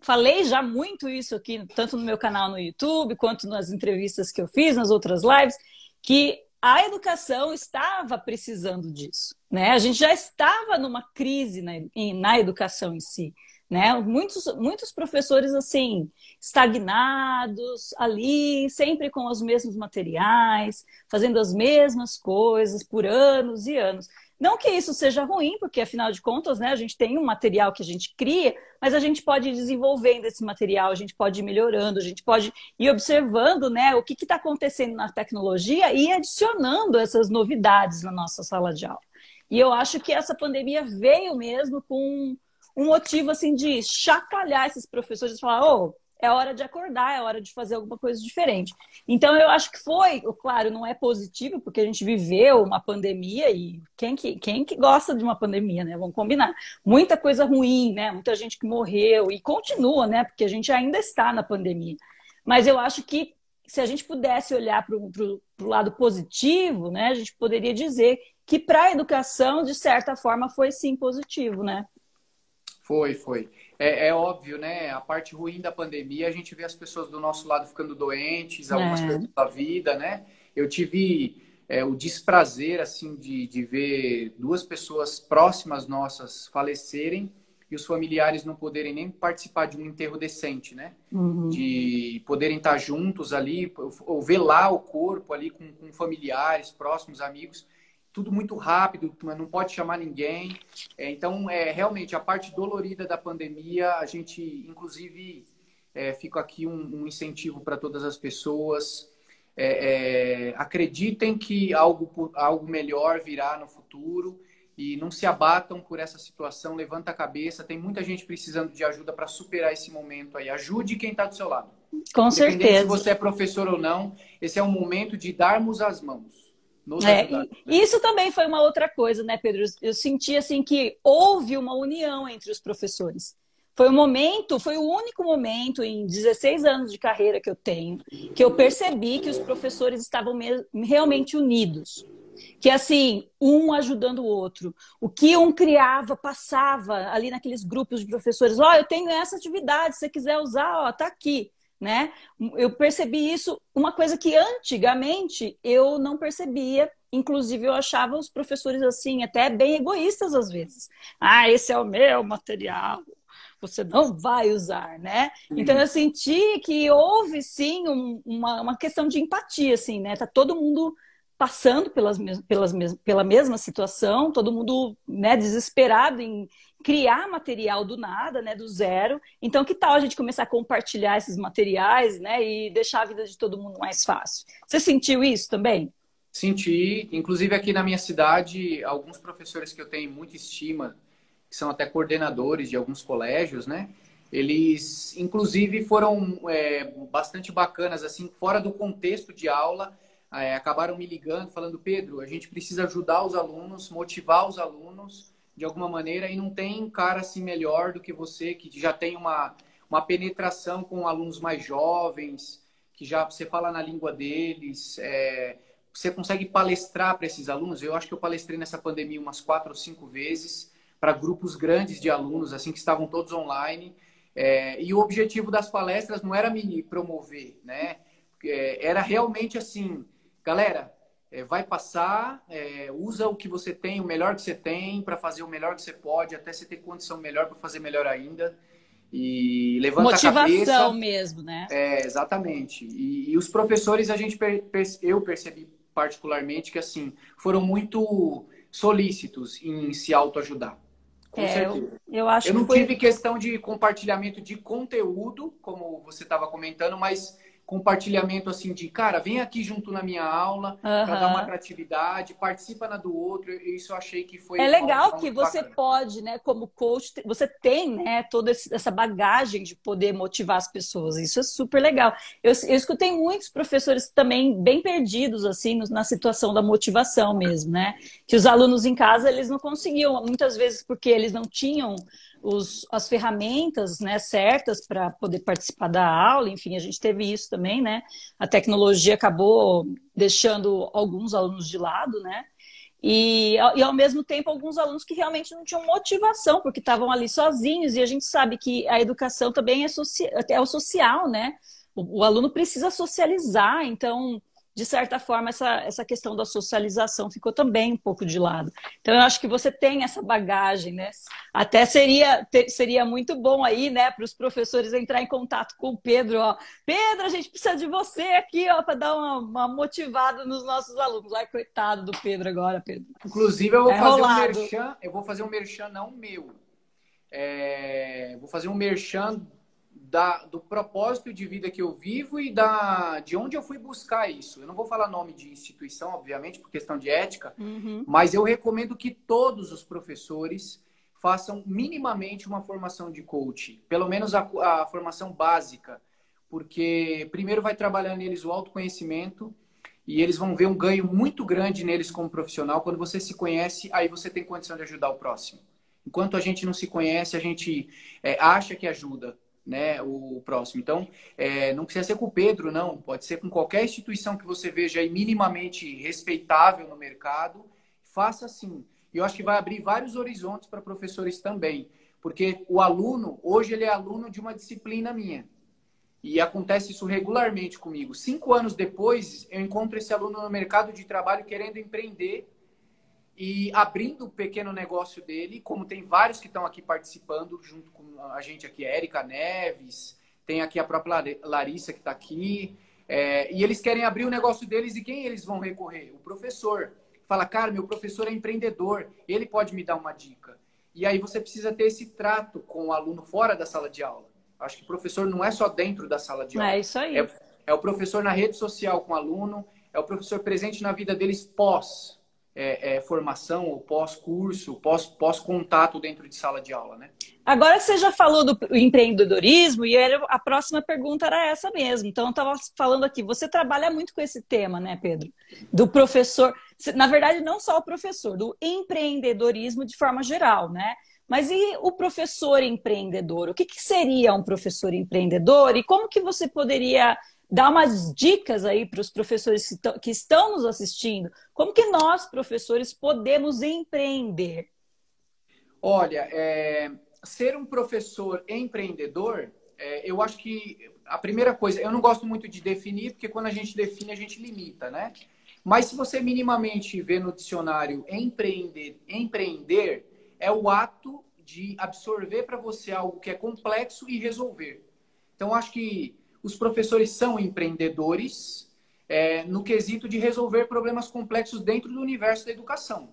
Falei já muito isso aqui, tanto no meu canal no YouTube, quanto nas entrevistas que eu fiz, nas outras lives, que a educação estava precisando disso. Né? A gente já estava numa crise na, educação em si. Né? Muitos, muitos professores assim, estagnados, ali, sempre com os mesmos materiais, fazendo as mesmas coisas por anos e anos. Não que isso seja ruim, porque afinal de contas, né, a gente tem um material que a gente cria, mas a gente pode ir desenvolvendo esse material, a gente pode ir melhorando, a gente pode ir observando né, o que está acontecendo na tecnologia e adicionando essas novidades na nossa sala de aula. E eu acho que essa pandemia veio mesmo com um motivo assim de chacoalhar esses professores e falar, oh, é hora de acordar, é hora de fazer alguma coisa diferente. Então, eu acho que foi, claro, não é positivo, porque a gente viveu uma pandemia e quem que, quem que gosta de uma pandemia, né? Vamos combinar. Muita coisa ruim, né? Muita gente que morreu e continua, né? Porque a gente ainda está na pandemia. Mas eu acho que se a gente pudesse olhar para o lado positivo, né? A gente poderia dizer que para a educação, de certa forma, foi sim positivo, né? Foi, foi é, é, óbvio, né? A parte ruim da pandemia, a gente vê as pessoas do nosso lado ficando doentes, algumas é. da vida, né? Eu tive é, o desprazer, assim, de, de ver duas pessoas próximas nossas falecerem e os familiares não poderem nem participar de um enterro decente, né? Uhum. De poderem estar juntos ali, ou velar o corpo ali com, com familiares, próximos, amigos tudo muito rápido, não pode chamar ninguém. É, então, é realmente a parte dolorida da pandemia, a gente, inclusive, é, fica aqui um, um incentivo para todas as pessoas. É, é, acreditem que algo, algo melhor virá no futuro e não se abatam por essa situação. Levanta a cabeça. Tem muita gente precisando de ajuda para superar esse momento aí. Ajude quem está do seu lado. Com certeza. Se você é professor ou não, esse é o momento de darmos as mãos. É, né? Isso também foi uma outra coisa, né, Pedro? Eu senti assim que houve uma união entre os professores. Foi um momento, foi o único momento em 16 anos de carreira que eu tenho que eu percebi que os professores estavam realmente unidos. Que assim, um ajudando o outro. O que um criava, passava ali naqueles grupos de professores. Ó, oh, eu tenho essa atividade, se você quiser usar, ó, tá aqui né? Eu percebi isso, uma coisa que antigamente eu não percebia, inclusive eu achava os professores assim até bem egoístas às vezes. Ah, esse é o meu material, você não vai usar, né? Então eu senti que houve sim um, uma, uma questão de empatia, assim, né? Tá todo mundo passando pelas, pelas, pela mesma situação, todo mundo né, desesperado em criar material do nada, né, do zero. Então, que tal a gente começar a compartilhar esses materiais, né, e deixar a vida de todo mundo mais fácil? Você sentiu isso também? Senti, inclusive aqui na minha cidade, alguns professores que eu tenho muita estima, que são até coordenadores de alguns colégios, né? Eles, inclusive, foram é, bastante bacanas, assim, fora do contexto de aula, é, acabaram me ligando, falando, Pedro, a gente precisa ajudar os alunos, motivar os alunos de alguma maneira, e não tem cara assim melhor do que você, que já tem uma, uma penetração com alunos mais jovens, que já você fala na língua deles, é, você consegue palestrar para esses alunos. Eu acho que eu palestrei nessa pandemia umas quatro ou cinco vezes para grupos grandes de alunos, assim, que estavam todos online. É, e o objetivo das palestras não era me promover, né? É, era realmente assim, galera, é, vai passar, é, usa o que você tem, o melhor que você tem, para fazer o melhor que você pode, até você ter condição melhor para fazer melhor ainda. E levanta Motivação a cabeça. mesmo, né? É, exatamente. E, e os professores, a gente eu percebi particularmente que assim foram muito solícitos em se autoajudar. Com é, certeza. Eu, eu acho eu não que foi... tive questão de compartilhamento de conteúdo, como você estava comentando, mas compartilhamento assim de, cara, vem aqui junto na minha aula uhum. para dar uma atratividade, participa na do outro. Isso eu achei que foi É legal que você bacana. pode, né, como coach, você tem, né, toda essa bagagem de poder motivar as pessoas. Isso é super legal. Eu, eu escutei muitos professores também bem perdidos assim na situação da motivação mesmo, né? Que os alunos em casa eles não conseguiam muitas vezes porque eles não tinham os, as ferramentas né, certas para poder participar da aula, enfim, a gente teve isso também, né? A tecnologia acabou deixando alguns alunos de lado, né? E, e ao mesmo tempo alguns alunos que realmente não tinham motivação, porque estavam ali sozinhos, e a gente sabe que a educação também é, socia é o social, né? O, o aluno precisa socializar, então de certa forma, essa, essa questão da socialização ficou também um pouco de lado. Então, eu acho que você tem essa bagagem, né? Até seria, ter, seria muito bom aí, né, para os professores entrar em contato com o Pedro, ó. Pedro, a gente precisa de você aqui, ó, para dar uma, uma, motivada nos nossos alunos. Ai, coitado do Pedro agora, Pedro. Inclusive, eu vou é fazer rolado. um merchan, eu vou fazer um merchan não meu. É, vou fazer um merchan da, do propósito de vida que eu vivo e da, de onde eu fui buscar isso. Eu não vou falar nome de instituição, obviamente, por questão de ética, uhum. mas eu recomendo que todos os professores façam minimamente uma formação de coach, pelo menos a, a formação básica, porque primeiro vai trabalhar neles o autoconhecimento e eles vão ver um ganho muito grande neles como profissional. Quando você se conhece, aí você tem condição de ajudar o próximo. Enquanto a gente não se conhece, a gente é, acha que ajuda, né, o próximo. Então, é, não precisa ser com o Pedro, não. Pode ser com qualquer instituição que você veja aí minimamente respeitável no mercado. Faça assim. E eu acho que vai abrir vários horizontes para professores também. Porque o aluno, hoje ele é aluno de uma disciplina minha. E acontece isso regularmente comigo. Cinco anos depois, eu encontro esse aluno no mercado de trabalho querendo empreender e abrindo o pequeno negócio dele, como tem vários que estão aqui participando junto com a gente aqui, Érica Neves, tem aqui a própria Larissa que está aqui, é, e eles querem abrir o negócio deles e quem eles vão recorrer? O professor. Fala, cara, meu professor é empreendedor, ele pode me dar uma dica. E aí você precisa ter esse trato com o aluno fora da sala de aula. Acho que o professor não é só dentro da sala de aula. É isso aí. É, é o professor na rede social com o aluno, é o professor presente na vida deles pós é, é, formação ou pós-curso, pós-contato dentro de sala de aula, né? Agora você já falou do empreendedorismo e a próxima pergunta era essa mesmo. Então, eu estava falando aqui, você trabalha muito com esse tema, né, Pedro? Do professor, na verdade, não só o professor, do empreendedorismo de forma geral, né? Mas e o professor empreendedor? O que, que seria um professor empreendedor e como que você poderia dar umas dicas aí para os professores que estão nos assistindo. Como que nós, professores, podemos empreender? Olha, é, ser um professor empreendedor, é, eu acho que a primeira coisa, eu não gosto muito de definir, porque quando a gente define, a gente limita, né? Mas se você minimamente vê no dicionário empreender, empreender é o ato de absorver para você algo que é complexo e resolver. Então, acho que os professores são empreendedores é, no quesito de resolver problemas complexos dentro do universo da educação.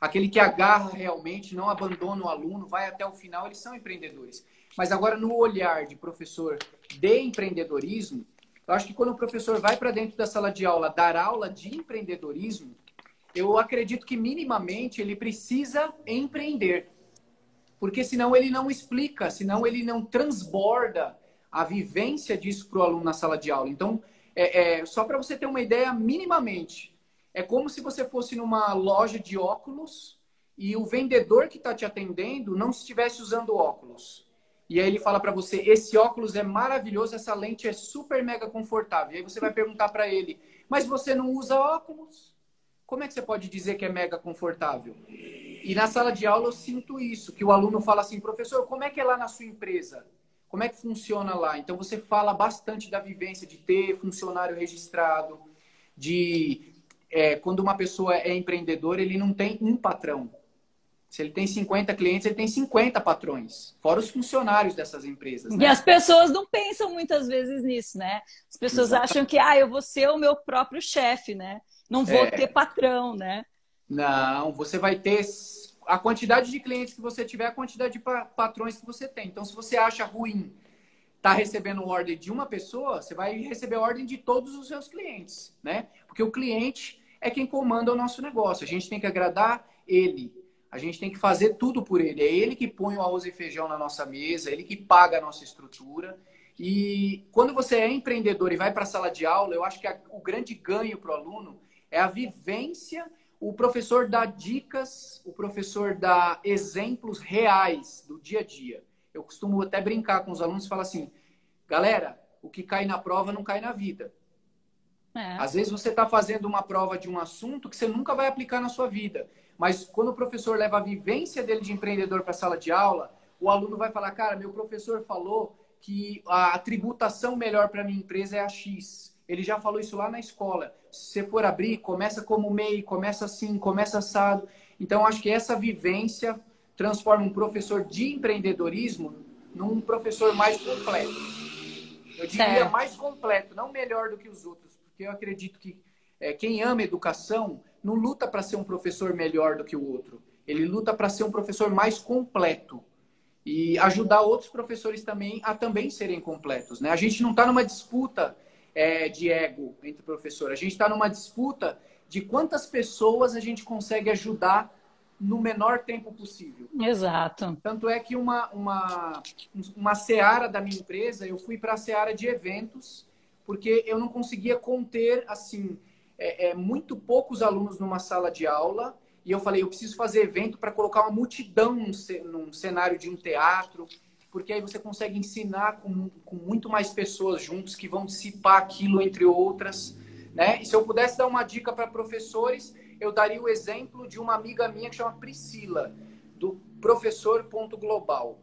Aquele que agarra realmente, não abandona o aluno, vai até o final, eles são empreendedores. Mas agora, no olhar de professor de empreendedorismo, eu acho que quando o professor vai para dentro da sala de aula dar aula de empreendedorismo, eu acredito que minimamente ele precisa empreender. Porque senão ele não explica, senão ele não transborda a vivência disso para o aluno na sala de aula. Então, é, é só para você ter uma ideia, minimamente, é como se você fosse numa loja de óculos e o vendedor que está te atendendo não estivesse usando óculos. E aí ele fala para você: esse óculos é maravilhoso, essa lente é super mega confortável. E aí você vai perguntar para ele: mas você não usa óculos? Como é que você pode dizer que é mega confortável? E na sala de aula eu sinto isso, que o aluno fala assim: professor, como é que é lá na sua empresa? Como é que funciona lá? Então você fala bastante da vivência de ter funcionário registrado, de é, quando uma pessoa é empreendedora, ele não tem um patrão. Se ele tem 50 clientes, ele tem 50 patrões, fora os funcionários dessas empresas. Né? E as pessoas não pensam muitas vezes nisso, né? As pessoas Exatamente. acham que, ah, eu vou ser o meu próprio chefe, né? Não vou é... ter patrão, né? Não, você vai ter a quantidade de clientes que você tiver, a quantidade de patrões que você tem. Então, se você acha ruim estar tá recebendo ordem de uma pessoa, você vai receber ordem de todos os seus clientes, né? Porque o cliente é quem comanda o nosso negócio. A gente tem que agradar ele. A gente tem que fazer tudo por ele. É ele que põe o arroz e feijão na nossa mesa, ele que paga a nossa estrutura. E quando você é empreendedor e vai para a sala de aula, eu acho que a, o grande ganho para o aluno é a vivência o professor dá dicas, o professor dá exemplos reais do dia a dia. Eu costumo até brincar com os alunos e falar assim: galera, o que cai na prova não cai na vida. É. Às vezes você está fazendo uma prova de um assunto que você nunca vai aplicar na sua vida. Mas quando o professor leva a vivência dele de empreendedor para a sala de aula, o aluno vai falar: cara, meu professor falou que a tributação melhor para minha empresa é a X. Ele já falou isso lá na escola. Se você for abrir, começa como MEI, começa assim, começa assado. Então, acho que essa vivência transforma um professor de empreendedorismo num professor mais completo. Eu diria é. mais completo, não melhor do que os outros, porque eu acredito que é, quem ama educação não luta para ser um professor melhor do que o outro. Ele luta para ser um professor mais completo e ajudar outros professores também a também serem completos. Né? A gente não está numa disputa é, de ego entre professor. A gente está numa disputa de quantas pessoas a gente consegue ajudar no menor tempo possível. Exato. Tanto é que uma, uma, uma seara da minha empresa, eu fui para a seara de eventos, porque eu não conseguia conter, assim, é, é, muito poucos alunos numa sala de aula, e eu falei, eu preciso fazer evento para colocar uma multidão num, num cenário de um teatro, porque aí você consegue ensinar com, com muito mais pessoas juntos que vão dissipar aquilo entre outras. Né? E se eu pudesse dar uma dica para professores, eu daria o exemplo de uma amiga minha que chama Priscila, do professor.global.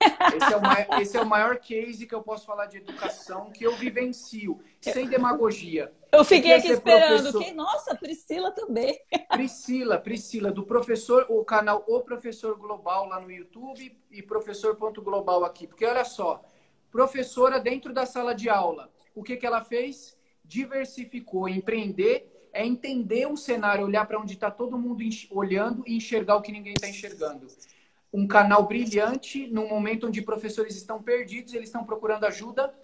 Esse é, o maior, esse é o maior case que eu posso falar de educação que eu vivencio, sem demagogia. Eu fiquei aqui esperando. Professor... Nossa, Priscila também. Priscila, Priscila, do professor, o canal O Professor Global lá no YouTube e professor.global aqui. Porque olha só, professora dentro da sala de aula, o que, que ela fez? Diversificou. Empreender é entender um cenário, olhar para onde está todo mundo olhando e enxergar o que ninguém está enxergando um canal brilhante num momento onde professores estão perdidos, eles estão procurando ajuda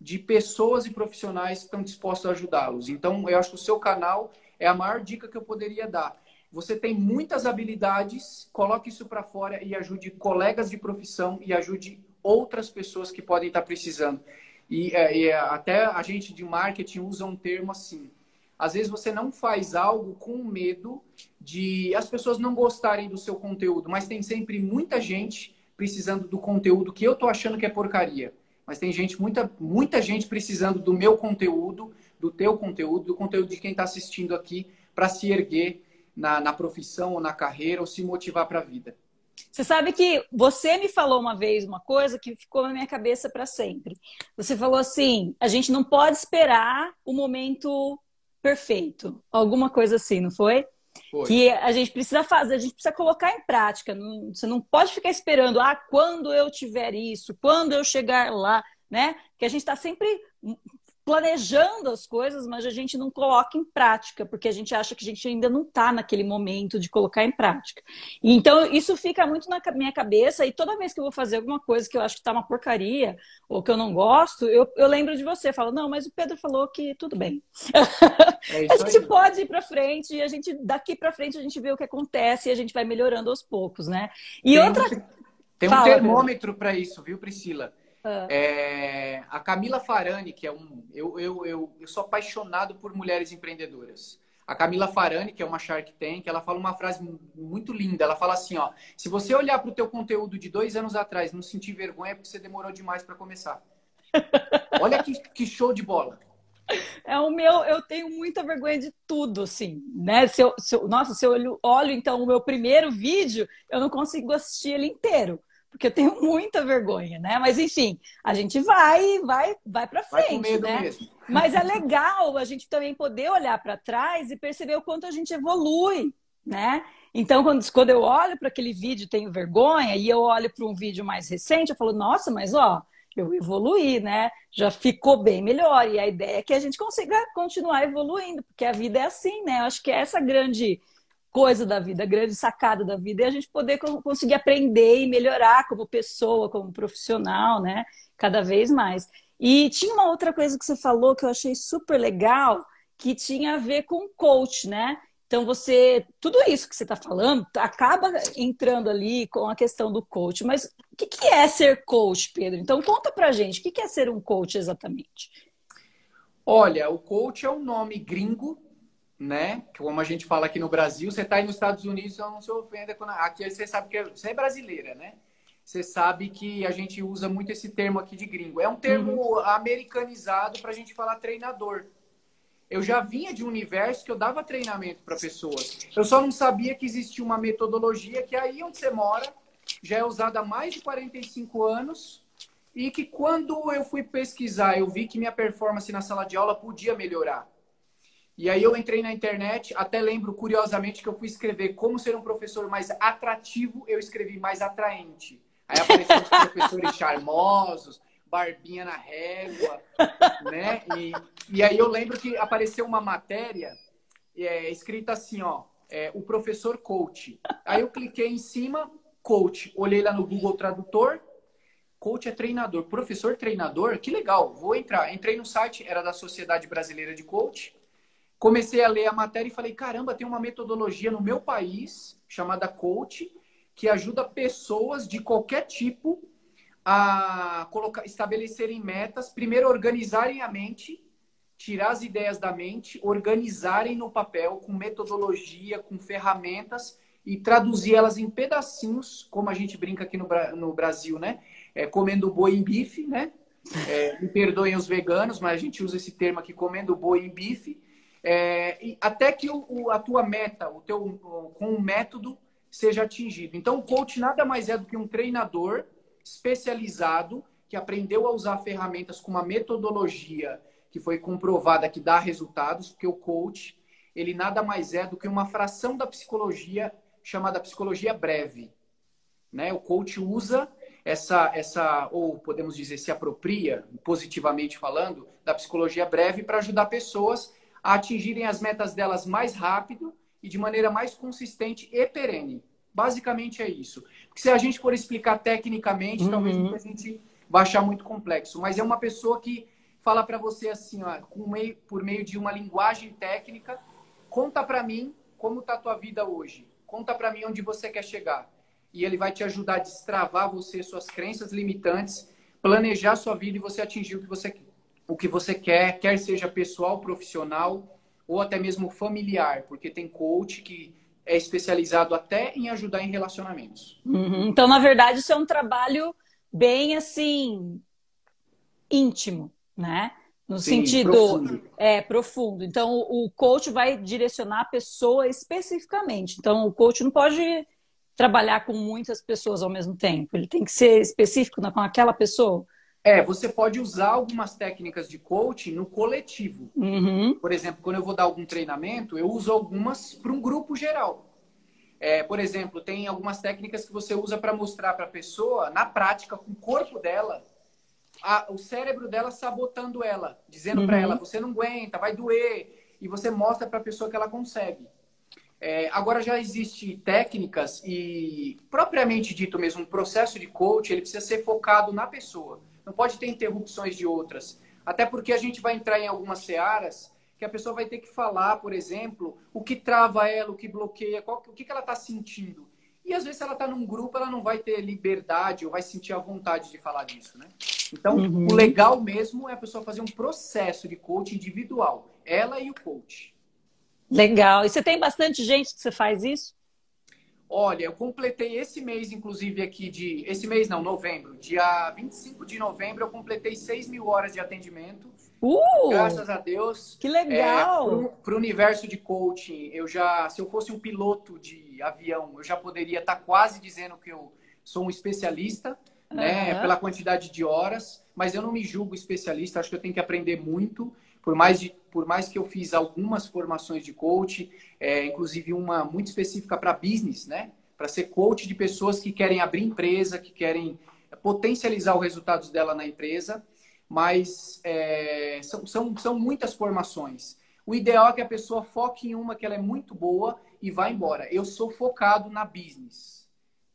de pessoas e profissionais que estão dispostos a ajudá-los. Então, eu acho que o seu canal é a maior dica que eu poderia dar. Você tem muitas habilidades, coloque isso para fora e ajude colegas de profissão e ajude outras pessoas que podem estar precisando. E, é, e até a gente de marketing usa um termo assim: às vezes você não faz algo com medo de as pessoas não gostarem do seu conteúdo, mas tem sempre muita gente precisando do conteúdo que eu tô achando que é porcaria. Mas tem gente, muita, muita gente precisando do meu conteúdo, do teu conteúdo, do conteúdo de quem está assistindo aqui para se erguer na, na profissão ou na carreira ou se motivar para a vida. Você sabe que você me falou uma vez uma coisa que ficou na minha cabeça para sempre. Você falou assim: a gente não pode esperar o momento perfeito. Alguma coisa assim, não foi? Foi? Que a gente precisa fazer, a gente precisa colocar em prática. Não, você não pode ficar esperando, ah, quando eu tiver isso, quando eu chegar lá, né? Que a gente está sempre planejando as coisas, mas a gente não coloca em prática, porque a gente acha que a gente ainda não está naquele momento de colocar em prática. Então, isso fica muito na minha cabeça, e toda vez que eu vou fazer alguma coisa que eu acho que está uma porcaria, ou que eu não gosto, eu, eu lembro de você, falo, não, mas o Pedro falou que tudo bem. É a gente aí. pode ir para frente, e a gente, daqui para frente, a gente vê o que acontece e a gente vai melhorando aos poucos, né? E tem outra. Um, tem um Fala, termômetro para isso, viu, Priscila? Ah. É, a Camila Farani, que é um. Eu, eu, eu, eu sou apaixonado por mulheres empreendedoras. A Camila Farani, que é uma Shark Tank, ela fala uma frase muito linda. Ela fala assim, ó, se você olhar para o teu conteúdo de dois anos atrás, não sentir vergonha, é porque você demorou demais para começar. Olha que, que show de bola. É o meu, eu tenho muita vergonha de tudo, assim, né? Se eu, se eu, nossa, se eu olho, olho então o meu primeiro vídeo, eu não consigo assistir ele inteiro porque eu tenho muita vergonha, né? Mas enfim, a gente vai, vai, vai para frente, né? Mesmo. Mas é legal a gente também poder olhar para trás e perceber o quanto a gente evolui, né? Então, quando, quando eu olho para aquele vídeo tenho vergonha e eu olho para um vídeo mais recente, eu falo, nossa, mas ó, eu evoluí, né? Já ficou bem melhor. E a ideia é que a gente consiga continuar evoluindo, porque a vida é assim, né? Eu acho que é essa grande coisa da vida, grande sacada da vida, é a gente poder conseguir aprender e melhorar como pessoa, como profissional, né? Cada vez mais. E tinha uma outra coisa que você falou que eu achei super legal, que tinha a ver com coach, né? Então você, tudo isso que você está falando, acaba entrando ali com a questão do coach. Mas o que, que é ser coach, Pedro? Então conta pra gente, o que, que é ser um coach exatamente? Olha, o coach é um nome gringo né? Como a gente fala aqui no Brasil, você está aí nos Estados Unidos, não se ofenda. Quando... Aqui você sabe que você é brasileira, né? Você sabe que a gente usa muito esse termo aqui de gringo. É um termo uhum. americanizado para a gente falar treinador. Eu já vinha de um universo que eu dava treinamento para pessoas. Eu só não sabia que existia uma metodologia que aí onde você mora já é usada há mais de 45 anos e que quando eu fui pesquisar, eu vi que minha performance na sala de aula podia melhorar. E aí eu entrei na internet, até lembro curiosamente que eu fui escrever como ser um professor mais atrativo, eu escrevi mais atraente. Aí apareceram os professores charmosos, barbinha na régua, né? E, e aí eu lembro que apareceu uma matéria é, escrita assim, ó, é, o professor coach. Aí eu cliquei em cima, coach, olhei lá no Google Tradutor, coach é treinador, professor treinador, que legal, vou entrar. Entrei no site, era da Sociedade Brasileira de Coach, comecei a ler a matéria e falei: caramba, tem uma metodologia no meu país chamada Coach que ajuda pessoas de qualquer tipo a colocar, estabelecerem metas, primeiro organizarem a mente, tirar as ideias da mente, organizarem no papel com metodologia, com ferramentas e traduzir elas em pedacinhos, como a gente brinca aqui no, no Brasil, né? É, comendo boi em bife, né? É, me perdoem os veganos, mas a gente usa esse termo aqui, comendo boi em bife é, até que o, o, a tua meta, o teu com o método seja atingido. Então, o coach nada mais é do que um treinador especializado que aprendeu a usar ferramentas com uma metodologia que foi comprovada que dá resultados, porque o coach, ele nada mais é do que uma fração da psicologia chamada psicologia breve. Né? O coach usa essa, essa, ou podemos dizer, se apropria, positivamente falando, da psicologia breve para ajudar pessoas a atingirem as metas delas mais rápido e de maneira mais consistente e perene. Basicamente é isso. Porque se a gente for explicar tecnicamente, uhum. talvez a gente vai achar muito complexo. Mas é uma pessoa que fala para você assim, ó, meio, por meio de uma linguagem técnica, conta para mim como está a tua vida hoje. Conta para mim onde você quer chegar. E ele vai te ajudar a destravar você, suas crenças limitantes, planejar sua vida e você atingir o que você, o que você quer, quer seja pessoal, profissional ou até mesmo familiar, porque tem coach que é especializado até em ajudar em relacionamentos. Uhum. Então, na verdade, isso é um trabalho bem assim íntimo, né? No Sim, sentido profundo. é profundo. Então, o coach vai direcionar a pessoa especificamente. Então, o coach não pode trabalhar com muitas pessoas ao mesmo tempo. Ele tem que ser específico com aquela pessoa. É, você pode usar algumas técnicas de coaching no coletivo. Uhum. Por exemplo, quando eu vou dar algum treinamento, eu uso algumas para um grupo geral. É, por exemplo, tem algumas técnicas que você usa para mostrar para a pessoa, na prática, com o corpo dela, a, o cérebro dela sabotando ela, dizendo uhum. para ela: você não aguenta, vai doer. E você mostra para a pessoa que ela consegue. É, agora já existe técnicas e, propriamente dito mesmo, um processo de coach, ele precisa ser focado na pessoa. Não pode ter interrupções de outras. Até porque a gente vai entrar em algumas searas que a pessoa vai ter que falar, por exemplo, o que trava ela, o que bloqueia, qual, o que, que ela está sentindo. E às vezes, se ela está num grupo, ela não vai ter liberdade ou vai sentir a vontade de falar disso, né? Então, uhum. o legal mesmo é a pessoa fazer um processo de coaching individual, ela e o coach. Legal. E você tem bastante gente que você faz isso? Olha, eu completei esse mês, inclusive, aqui de. Esse mês não, novembro. Dia 25 de novembro, eu completei 6 mil horas de atendimento. Uh, Graças a Deus. Que legal! É, Para o universo de coaching, eu já. Se eu fosse um piloto de avião, eu já poderia estar tá quase dizendo que eu sou um especialista, uhum. né? Pela quantidade de horas. Mas eu não me julgo especialista, acho que eu tenho que aprender muito. Por mais, de, por mais que eu fiz algumas formações de coach, é, inclusive uma muito específica para business, né? Para ser coach de pessoas que querem abrir empresa, que querem potencializar os resultados dela na empresa, mas é, são, são, são muitas formações. O ideal é que a pessoa foque em uma que ela é muito boa e vá embora. Eu sou focado na business,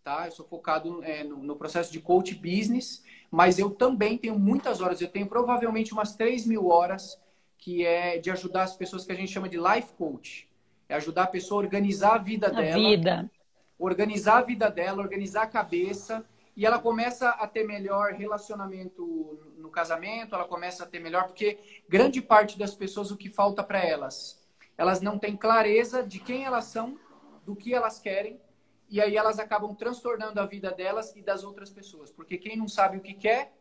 tá? Eu sou focado é, no, no, processo de coach business, mas eu também tenho muitas horas. Eu tenho provavelmente umas 3 mil horas que é de ajudar as pessoas que a gente chama de life coach. É ajudar a pessoa a organizar a vida a dela. Vida. Organizar a vida dela, organizar a cabeça. E ela começa a ter melhor relacionamento no casamento, ela começa a ter melhor, porque grande parte das pessoas, o que falta para elas? Elas não têm clareza de quem elas são, do que elas querem, e aí elas acabam transtornando a vida delas e das outras pessoas. Porque quem não sabe o que quer,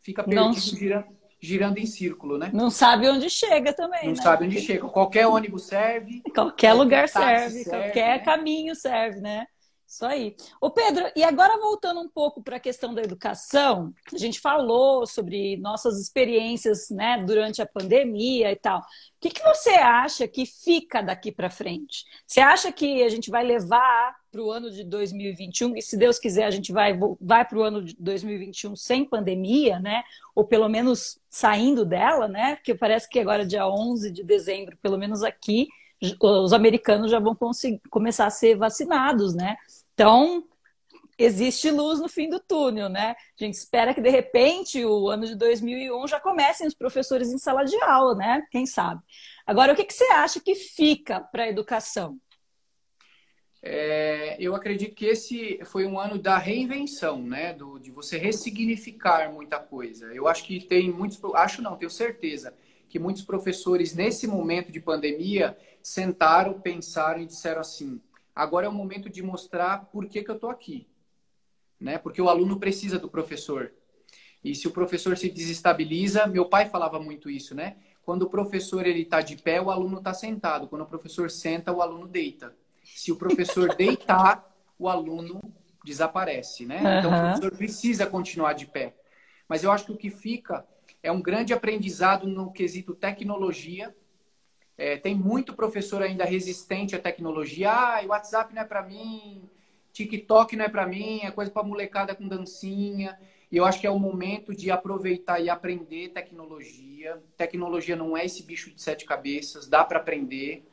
fica perdido, não... girando, girando em círculo, né? Não sabe onde chega também. Não né? sabe onde chega. Qualquer ônibus serve. Qualquer, qualquer lugar serve, serve, qualquer né? caminho serve, né? Isso aí. Ô Pedro, e agora voltando um pouco para a questão da educação, a gente falou sobre nossas experiências né, durante a pandemia e tal. O que, que você acha que fica daqui para frente? Você acha que a gente vai levar para o ano de 2021, e se Deus quiser, a gente vai, vai para o ano de 2021 sem pandemia, né? Ou pelo menos saindo dela, né? Porque parece que agora, dia 11 de dezembro, pelo menos aqui, os americanos já vão começar a ser vacinados, né? Então, existe luz no fim do túnel, né? A gente espera que, de repente, o ano de 2001 já comecem os professores em sala de aula, né? Quem sabe? Agora, o que, que você acha que fica para a educação? É, eu acredito que esse foi um ano da reinvenção, né? Do, de você ressignificar muita coisa. Eu acho que tem muitos, acho não, tenho certeza que muitos professores nesse momento de pandemia sentaram, pensaram e disseram assim: Agora é o momento de mostrar por que, que eu estou aqui. Né? Porque o aluno precisa do professor. E se o professor se desestabiliza, meu pai falava muito isso, né? Quando o professor ele está de pé, o aluno está sentado. Quando o professor senta, o aluno deita. Se o professor deitar, o aluno desaparece, né? Uhum. Então o professor precisa continuar de pé. Mas eu acho que o que fica é um grande aprendizado no quesito tecnologia. É, tem muito professor ainda resistente à tecnologia. Ah, o WhatsApp não é para mim, TikTok não é para mim, é coisa para molecada com dancinha. E eu acho que é o momento de aproveitar e aprender tecnologia. Tecnologia não é esse bicho de sete cabeças, dá para aprender.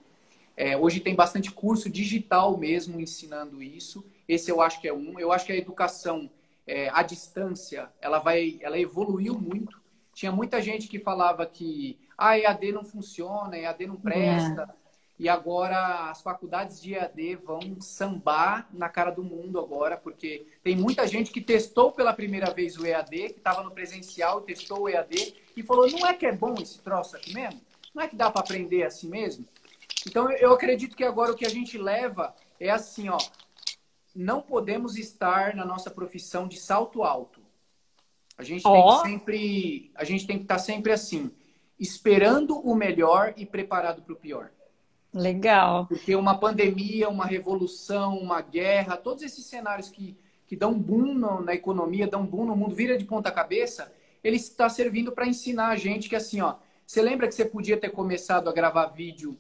É, hoje tem bastante curso digital mesmo ensinando isso. Esse eu acho que é um. Eu acho que a educação é, à distância, ela vai, ela evoluiu muito. Tinha muita gente que falava que ah, EAD não funciona, EAD não presta. É. E agora as faculdades de EAD vão sambar na cara do mundo agora, porque tem muita gente que testou pela primeira vez o EAD, que estava no presencial, testou o EAD e falou: não é que é bom esse troço aqui mesmo? Não é que dá para aprender assim mesmo? Então eu acredito que agora o que a gente leva é assim, ó, não podemos estar na nossa profissão de salto alto. A gente oh. tem que sempre, a gente tem que estar sempre assim, esperando o melhor e preparado para o pior. Legal. Porque uma pandemia, uma revolução, uma guerra, todos esses cenários que, que dão boom na economia, dão boom no mundo, vira de ponta cabeça, ele está servindo para ensinar a gente que assim, ó, você lembra que você podia ter começado a gravar vídeo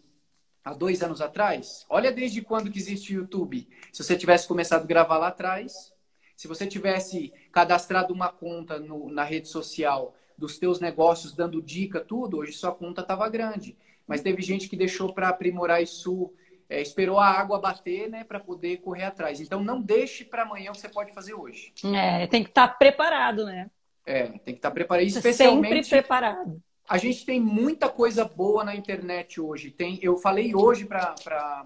há dois anos atrás? Olha desde quando que existe o YouTube. Se você tivesse começado a gravar lá atrás, se você tivesse cadastrado uma conta no, na rede social dos teus negócios, dando dica, tudo, hoje sua conta estava grande. Mas teve gente que deixou para aprimorar isso, é, esperou a água bater, né, para poder correr atrás. Então não deixe para amanhã o que você pode fazer hoje. É, tem que estar tá preparado, né? É, tem que estar tá preparado. Especialmente, Sempre preparado. A gente tem muita coisa boa na internet hoje. Tem, eu falei hoje para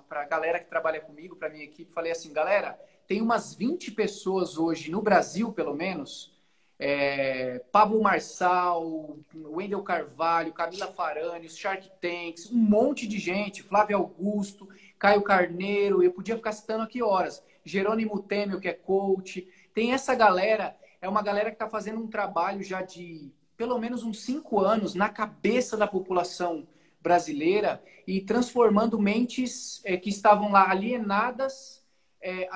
a galera que trabalha comigo, para minha equipe, falei assim, galera, tem umas 20 pessoas hoje, no Brasil pelo menos, é, Pablo Marçal, Wendel Carvalho, Camila Farani, Shark Tanks, um monte de gente, Flávio Augusto, Caio Carneiro, eu podia ficar citando aqui horas, Jerônimo Temel, que é coach. Tem essa galera, é uma galera que está fazendo um trabalho já de pelo menos uns cinco anos na cabeça da população brasileira e transformando mentes é, que estavam lá alienadas é,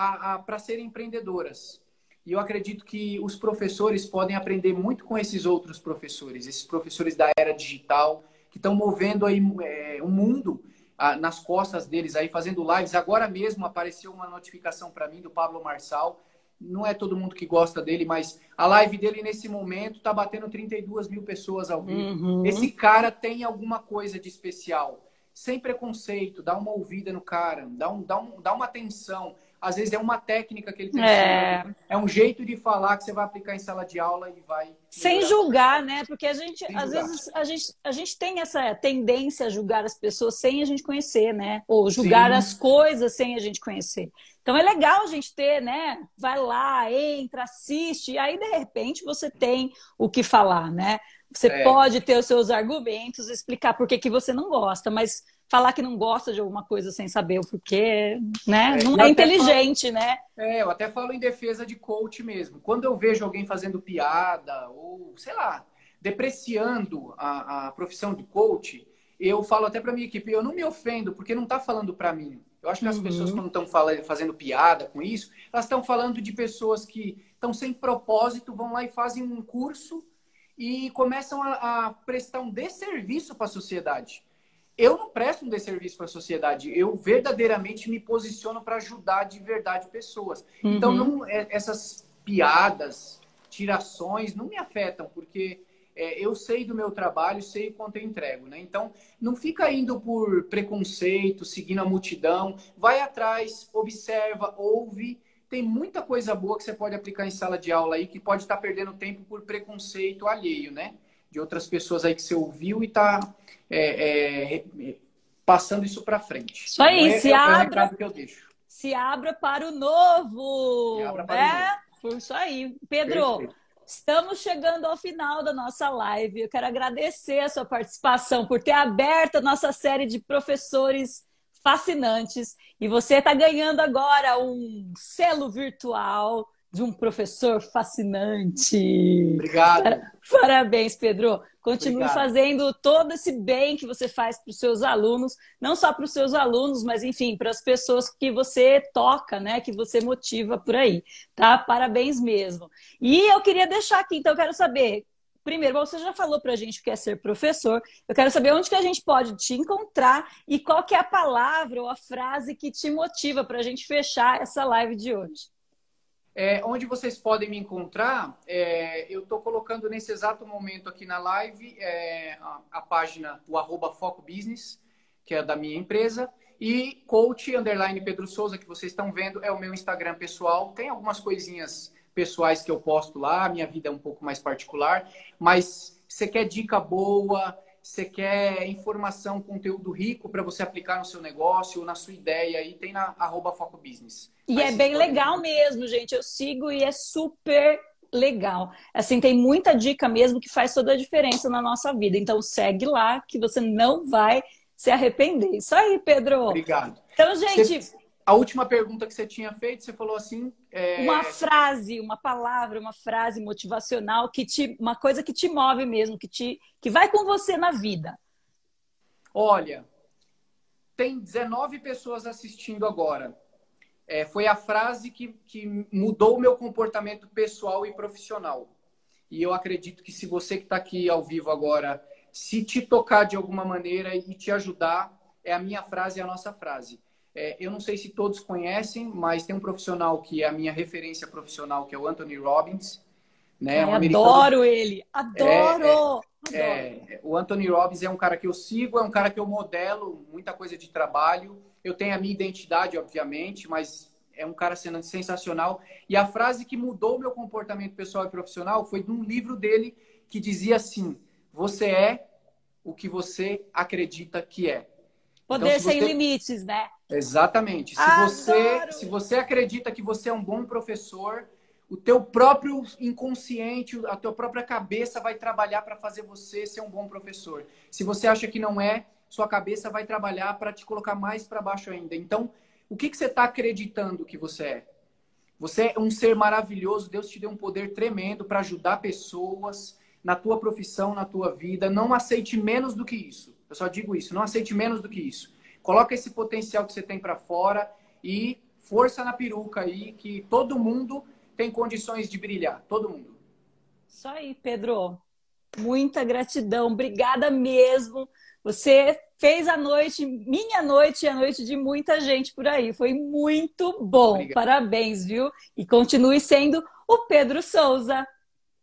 para serem empreendedoras. E eu acredito que os professores podem aprender muito com esses outros professores, esses professores da era digital, que estão movendo aí é, o mundo ah, nas costas deles aí, fazendo lives. Agora mesmo apareceu uma notificação para mim do Pablo Marçal, não é todo mundo que gosta dele, mas a live dele nesse momento tá batendo 32 mil pessoas ao vivo. Uhum. Esse cara tem alguma coisa de especial. Sem preconceito, dá uma ouvida no cara, dá, um, dá, um, dá uma atenção. Às vezes é uma técnica que ele tem. É... é um jeito de falar que você vai aplicar em sala de aula e vai. Sem julgar, né? Porque a gente, sem às julgar. vezes, a gente, a gente tem essa tendência a julgar as pessoas sem a gente conhecer, né? Ou julgar Sim. as coisas sem a gente conhecer. Então é legal a gente ter, né? Vai lá, entra, assiste, e aí de repente você tem o que falar, né? Você é. pode ter os seus argumentos, explicar por que, que você não gosta, mas falar que não gosta de alguma coisa sem saber o porquê, né? É, não é inteligente, falo, né? É, eu até falo em defesa de coach mesmo. Quando eu vejo alguém fazendo piada ou, sei lá, depreciando a, a profissão de coach, eu falo até para minha equipe, eu não me ofendo porque não está falando para mim. Eu acho que as uhum. pessoas, quando estão fazendo piada com isso, elas estão falando de pessoas que estão sem propósito, vão lá e fazem um curso e começam a, a prestar um desserviço para a sociedade. Eu não presto um desserviço para a sociedade, eu verdadeiramente me posiciono para ajudar de verdade pessoas. Então, uhum. Então, não, é, essas piadas, tirações, não me afetam, porque é, eu sei do meu trabalho, sei quanto eu entrego, né? Então, não fica indo por preconceito, seguindo a multidão, vai atrás, observa, ouve. Tem muita coisa boa que você pode aplicar em sala de aula aí, que pode estar perdendo tempo por preconceito alheio, né? De outras pessoas aí que você ouviu e está é, é, passando isso para frente. Isso aí, então, é, se é abra. Se abra para o novo. Se abra para é, o novo. Isso aí. Pedro. Perfeito. Estamos chegando ao final da nossa live. Eu quero agradecer a sua participação por ter aberto a nossa série de professores fascinantes. E você está ganhando agora um selo virtual de um professor fascinante. Obrigado. Parabéns, Pedro. Continue Obrigado. fazendo todo esse bem que você faz para os seus alunos, não só para os seus alunos, mas enfim, para as pessoas que você toca, né? Que você motiva por aí, tá? Parabéns mesmo. E eu queria deixar aqui, então, eu quero saber. Primeiro, você já falou para a gente que é ser professor. Eu quero saber onde que a gente pode te encontrar e qual que é a palavra ou a frase que te motiva para a gente fechar essa live de hoje. É, onde vocês podem me encontrar, é, eu estou colocando nesse exato momento aqui na live é, a, a, página, o arroba Foco Business, que é da minha empresa, e coach underline Pedro Souza, que vocês estão vendo, é o meu Instagram pessoal. Tem algumas coisinhas pessoais que eu posto lá, minha vida é um pouco mais particular, mas você quer dica boa, você quer informação, conteúdo rico para você aplicar no seu negócio ou na sua ideia, aí tem na arroba Foco Business. E é bem legal mesmo, gente. Eu sigo e é super legal. Assim, tem muita dica mesmo que faz toda a diferença na nossa vida. Então segue lá que você não vai se arrepender. Isso aí, Pedro. Obrigado. Então, gente. Você, a última pergunta que você tinha feito, você falou assim. É... Uma frase, uma palavra, uma frase motivacional que te. Uma coisa que te move mesmo, que, te, que vai com você na vida. Olha, tem 19 pessoas assistindo agora. É, foi a frase que, que mudou o meu comportamento pessoal e profissional. E eu acredito que se você que está aqui ao vivo agora, se te tocar de alguma maneira e te ajudar, é a minha frase, é a nossa frase. É, eu não sei se todos conhecem, mas tem um profissional que é a minha referência profissional, que é o Anthony Robbins. Né? Ai, um adoro ele, adoro! É, é, é, o Anthony Robbins é um cara que eu sigo, é um cara que eu modelo muita coisa de trabalho. Eu tenho a minha identidade, obviamente, mas é um cara sensacional. E a frase que mudou o meu comportamento pessoal e profissional foi de um livro dele que dizia assim: Você é o que você acredita que é. Poder então, sem você... limites, né? Exatamente. Se você, se você acredita que você é um bom professor, o teu próprio inconsciente, a tua própria cabeça vai trabalhar para fazer você ser um bom professor. Se você acha que não é, sua cabeça vai trabalhar para te colocar mais para baixo ainda. Então, o que, que você está acreditando que você é? Você é um ser maravilhoso, Deus te deu um poder tremendo para ajudar pessoas na tua profissão, na tua vida. Não aceite menos do que isso. Eu só digo isso, não aceite menos do que isso. Coloca esse potencial que você tem para fora e força na peruca aí, que todo mundo tem condições de brilhar. Todo mundo. Isso aí, Pedro. Muita gratidão. Obrigada mesmo. Você fez a noite, minha noite e a noite de muita gente por aí. Foi muito bom. Obrigado. Parabéns, viu? E continue sendo o Pedro Souza.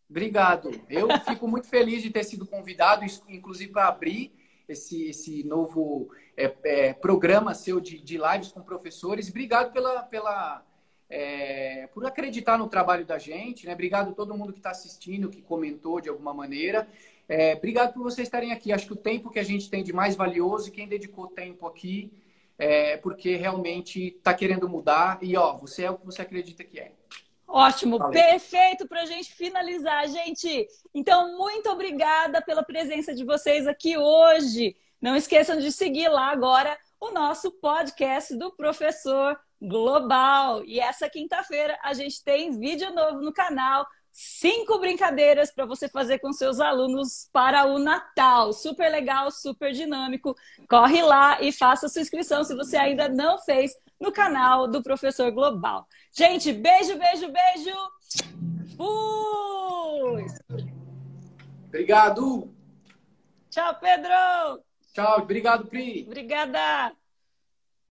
Obrigado. Eu fico muito feliz de ter sido convidado, inclusive para abrir esse, esse novo é, é, programa seu de, de lives com professores. Obrigado pela, pela, é, por acreditar no trabalho da gente. Né? Obrigado a todo mundo que está assistindo, que comentou de alguma maneira. É, obrigado por vocês estarem aqui. Acho que o tempo que a gente tem de mais valioso e quem dedicou tempo aqui é porque realmente está querendo mudar. E ó, você é o que você acredita que é. Ótimo, Valeu. perfeito para a gente finalizar, gente. Então, muito obrigada pela presença de vocês aqui hoje. Não esqueçam de seguir lá agora o nosso podcast do Professor Global. E essa quinta-feira a gente tem vídeo novo no canal. Cinco brincadeiras para você fazer com seus alunos para o Natal. Super legal, super dinâmico. Corre lá e faça sua inscrição se você ainda não fez no canal do Professor Global. Gente, beijo, beijo, beijo. Fui! Obrigado. Tchau, Pedro. Tchau, obrigado, Pri. Obrigada.